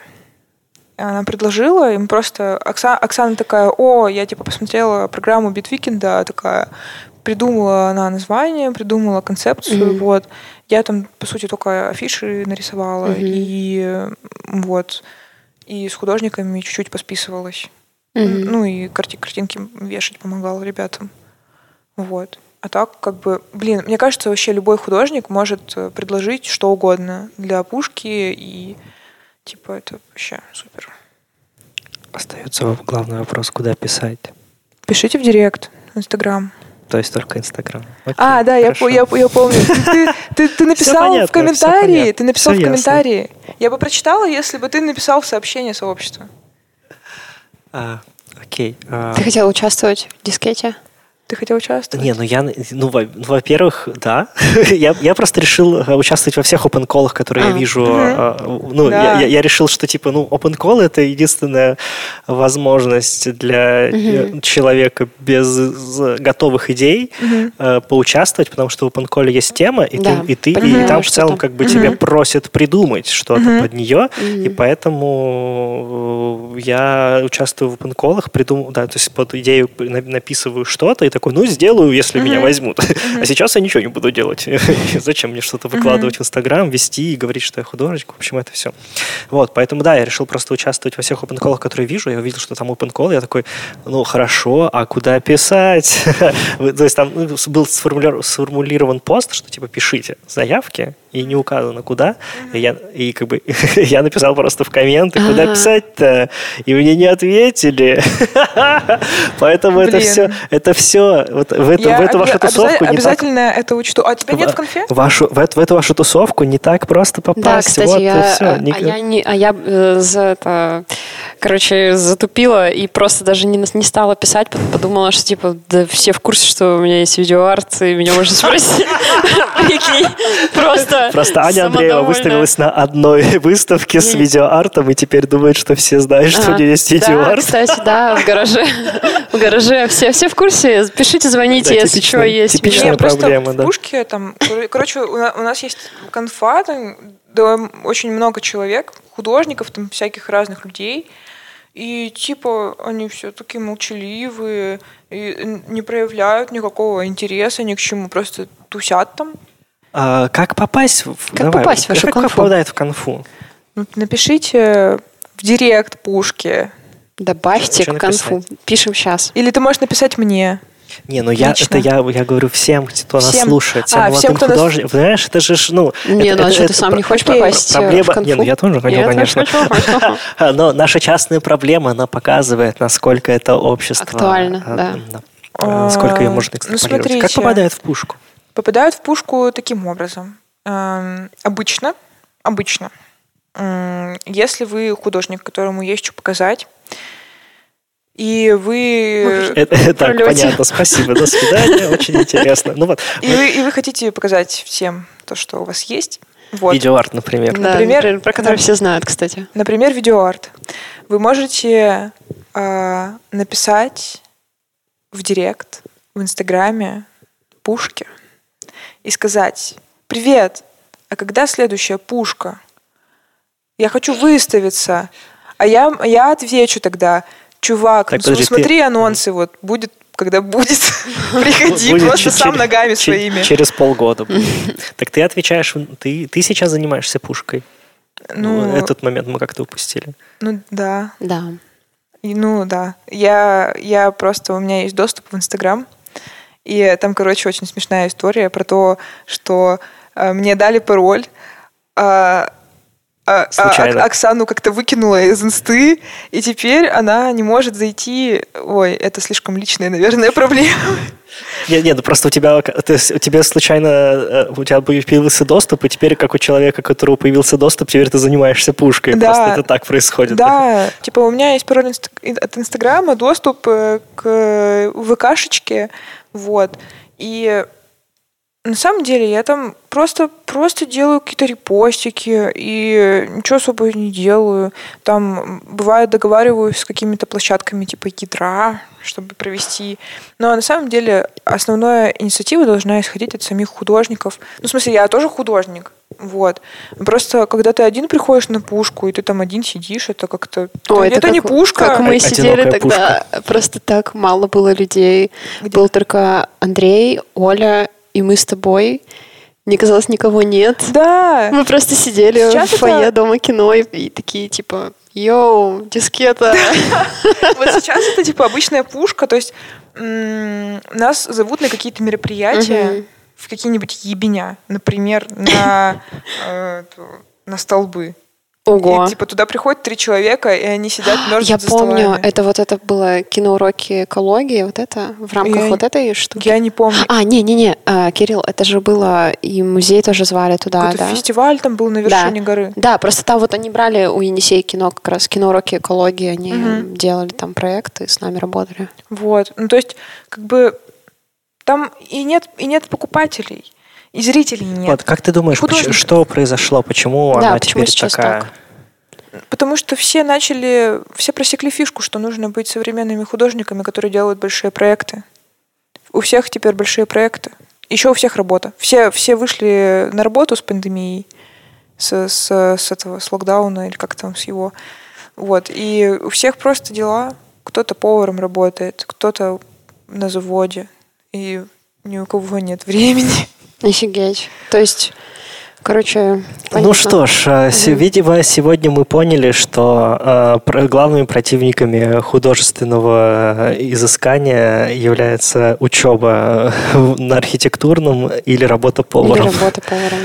Она предложила, им просто Окса- Оксана такая, о, я типа посмотрела программу Beat Weekend а, такая, придумала она название, придумала концепцию, Мгм. вот. Я там, по сути, только афиши нарисовала, Мгм. и вот, и с художниками чуть-чуть посписывалась. Мгм. Ну и карти- картинки вешать помогала ребятам. Вот. А так, как бы, блин, мне кажется, вообще любой художник может э, предложить что угодно для пушки, и типа это вообще супер. Остается главный вопрос, куда писать. Пишите в директ, в Инстаграм. То есть только Инстаграм. Окей, А, да, я, хорошо. я, я помню. Ты, ты- ты- написал понятно, в комментарии, ты написал всё в ясно. комментарии. Я бы прочитала, если бы ты написал в сообщение сообщества. А, окей. а, Ты хотела участвовать в дискете? Ты хотел участвовать? Не, ну я, ну, ну во-первых, да. я, я просто решил э, участвовать во всех open call которые я А. вижу. Мгм. а, Ну, Да. я, я- я решил, что, типа, ну, open call это единственная возможность для э, человека без готовых идей Мгм. э, поучаствовать, потому что в open call есть тема, и Да. ты, и, ты, и Понимаю, там в целом как бы тебе просят придумать что-то Мгм. под нее, и Мгм. поэтому э, я участвую в open call придумал, да, то есть под идею на- написываю что-то, и такой, ну, сделаю, если меня Мгм. возьмут. А сейчас я ничего не буду делать. Зачем мне что-то выкладывать в Инстаграм, вести и говорить, что я художник, в общем, это все. Вот, поэтому, да, я решил просто участвовать во всех open которые вижу, я увидел, что там open call, я такой, ну, хорошо, а куда писать? То есть там ну, был сформулирован пост, что типа пишите заявки, и не указано куда. И я, и как бы я написал просто в комменты, куда писать-то, и мне не ответили. Поэтому это все, это все, вот в эту, в эту вашу тусовку не Обязательно это учту. А тебя нет в конфе? Вашу, в, эту, в эту вашу тусовку не так просто попасть. Да, кстати, я, а, а я, не, а я э, за это, короче, затупила и просто даже не, не стала писать, под- подумала, что типа, да все в курсе, что у меня есть видеоарт, и меня можно спросить. Прикинь, Просто Просто Аня Андреева выставилась на одной выставке с видеоартом и теперь думает, что все знают, что у А, нее есть видеоарт. кстати, да, в гараже. В гараже все, все в курсе. Пишите, звоните, если что, есть. типичная Не, просто проблема, да. пушке там, кор- короче, у нас есть конфа, там, да, очень много человек, художников, там, всяких разных людей, и типа они все такие молчаливые, и не проявляют никакого интереса ни к чему, просто тусят там. А, как попасть в Как попасть в вашу как конфу? попадает в конфу? Ну, Напишите в директ пушки. Добавьте Что к конфу. написать? Пишем сейчас. Или ты можешь написать мне. Не, ну я, это я, я говорю всем, кто нас Всем. слушает, всем А, молодым всем, кто нас- художникам. Понимаешь, это же, ну... Не, это- ну а это- что, ты это сам не хочешь попасть э, Проблема... в конфу? Не, ну я тоже хотел, Нет, конечно. хочу, хочу. А, Но наша частная проблема, она показывает, насколько это общество... Актуально, а, да. а, Сколько ее А, можно ну, экстраполировать. Как попадает в пушку? попадают в пушку таким образом. Эм, Обычно, обычно, если вы художник, которому есть что показать, и вы, Это, это так, пролете. понятно, спасибо, до свидания, очень интересно. Ну вот, и вы, и вы хотите показать всем то, что у вас есть, вот, видеоарт, например. Да, Например, например, про который все знают, кстати. например, видеоарт, вы можете э, написать в директ, в Инстаграме пушки и сказать «Привет, а когда следующая пушка? Я хочу выставиться». А я, я отвечу тогда «Чувак, Так, ну, подожди, смотри ты- анонсы, вот будет, когда будет, приходи, Будет просто чер- сам ногами чер- своими». Через полгода. Так ты отвечаешь, ты, ты сейчас занимаешься пушкой. Ну, Этот момент мы как-то упустили. ну да. Да. И, Ну да, я, я просто, у меня есть доступ в Инстаграм, и там, короче, очень смешная история про то, что э, мне дали пароль, а, а- а- Случайно. Ок- Оксану как-то выкинула из инсты, и теперь она не может зайти. Ой, это слишком личная, наверное, проблема. Нет, нет, ну просто у тебя, ты, у тебя случайно, э, у тебя появился доступ, и теперь, как у человека, у которого появился доступ, теперь ты занимаешься пушкой. Да. Просто это так происходит. Да, типа у меня есть пароль от Инстаграма, доступ э, к ВКшечке, вот. И на самом деле я там просто, просто делаю какие-то репостики и ничего особо не делаю. Там бывает договариваюсь с какими-то площадками типа ядра, чтобы провести. Но на самом деле основная инициатива должна исходить от самих художников. Ну, в смысле, я тоже художник. Вот. Просто когда ты один приходишь на пушку, и ты там один сидишь, это как-то... Ой, это как- не пушка. Как мы Одинокая сидели тогда, просто так мало было людей. Где? Был только Андрей, Оля и мы с тобой. Мне казалось, никого нет. Да. Мы просто сидели Сейчас в фойе это- дома кино и, и такие типа Йоу, дискета. Вот сейчас это типа обычная пушка, то есть нас зовут на какие-то мероприятия, в какие-нибудь ебеня, например, на, э, на столбы. Ого. И типа туда приходят три человека, и они сидят мертвы Я за помню, столами. это вот это было киноуроки экологии, вот это, в рамках Я- вот этой штуки. Я не помню. А, не-не-не, а, Кирилл, это же было, и музей тоже звали туда, да? фестиваль там был на вершине горы. Да, просто там вот они брали у Енисей кино, как раз киноуроки экологии, они Мгм. делали там проекты, с нами работали. Вот. Ну, то есть, как бы Там и нет, и нет покупателей, и зрителей нет. Вот, как ты думаешь, почему, что произошло? Почему да, она почему теперь такая? Так? Потому что все начали, все просекли фишку, что нужно быть современными художниками, которые делают большие проекты. У всех теперь большие проекты. Еще у всех работа. Все, все вышли на работу с пандемией, с, с, с этого, с локдауна или как там, с его. Вот. И у всех просто дела. Кто-то поваром работает, кто-то на заводе. И ни у кого нет времени. Офигеть. То есть Короче, понятно. Ну что ж, mm-hmm. видимо, сегодня мы поняли, что э, главными противниками художественного изыскания является учеба на архитектурном или работа поваром. Или работа поваром,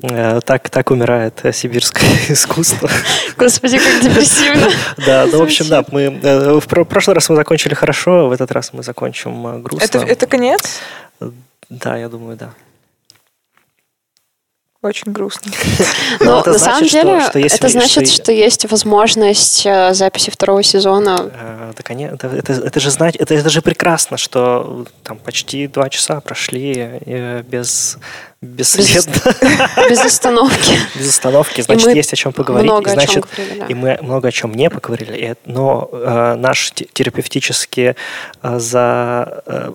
да. Э, так, так умирает сибирское искусство. Господи, как депрессивно. Да, ну, в общем, да, мы в прошлый раз мы закончили хорошо, в этот раз мы закончим грустно. Это, это конец? Да, я думаю, да. Очень грустно. Но на самом деле это значит, что есть возможность э, записи второго сезона. Э, это, это, это же знать, это, это же прекрасно, что там почти два часа прошли э, без бесследно. Без, без остановки. Без остановки. Значит, есть о чем поговорить. Много и, значит, о чем говорили, да. И мы много о чем не поговорили. Но э, наш терапевтический э, за э,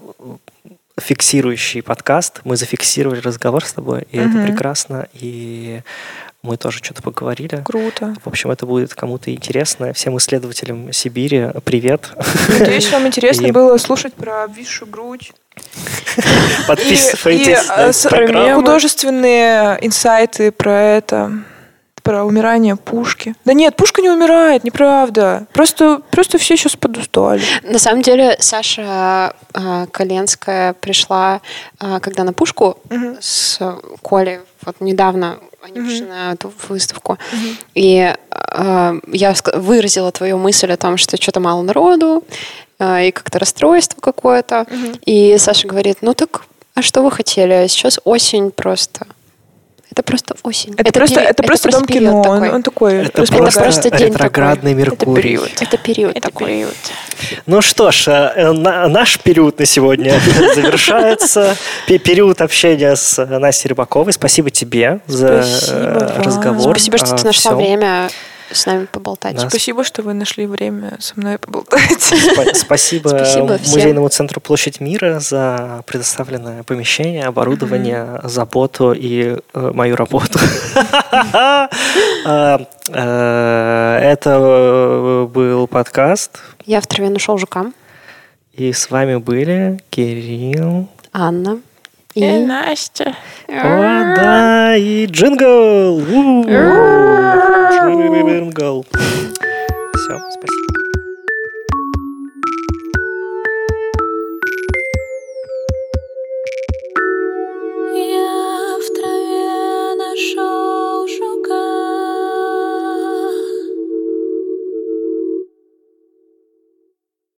фиксирующий подкаст. Мы зафиксировали разговор с тобой, и угу. это прекрасно. И мы тоже что-то поговорили. Круто. В общем, это будет кому-то интересно. Всем исследователям Сибири привет. Надеюсь, вам интересно и... было слушать про обвисшую грудь. Подписывайтесь и, и, э, на художественные инсайты про это про умирание Пушки. Да нет, Пушка не умирает, неправда. Просто, просто все сейчас подустали. На самом деле Саша э, Коленская пришла, э, когда на Пушку угу. с Колей, вот недавно они пришли на эту выставку. Угу. И э, я выразила твою мысль о том, что что-то мало народу, э, и как-то расстройство какое-то. Угу. И Саша говорит, ну так, а что вы хотели? Сейчас осень просто. Это просто осень. Это, это просто, период, это просто это дом кино. Такой. Он, он такой. Это просто, просто день ретроградный такой. Меркурий. Это период. Это период это такой. Период. Ну что ж, э, наш период на сегодня завершается. Период общения с Настей Рыбаковой. Спасибо тебе за Спасибо разговор. Спасибо, что ты нашла время с нами поболтать. Нас... Спасибо, что вы нашли время со мной поболтать. Спасибо, Спасибо Музейному центру Площадь Мира за предоставленное помещение, оборудование, mm-hmm. заботу и э, мою работу. Э, э, это был подкаст. Я в траве нашел жука. И с вами были Кирилл, Анна и, и Настя. О, да, и джингл. Ууу, Джингл. Все, спасибо.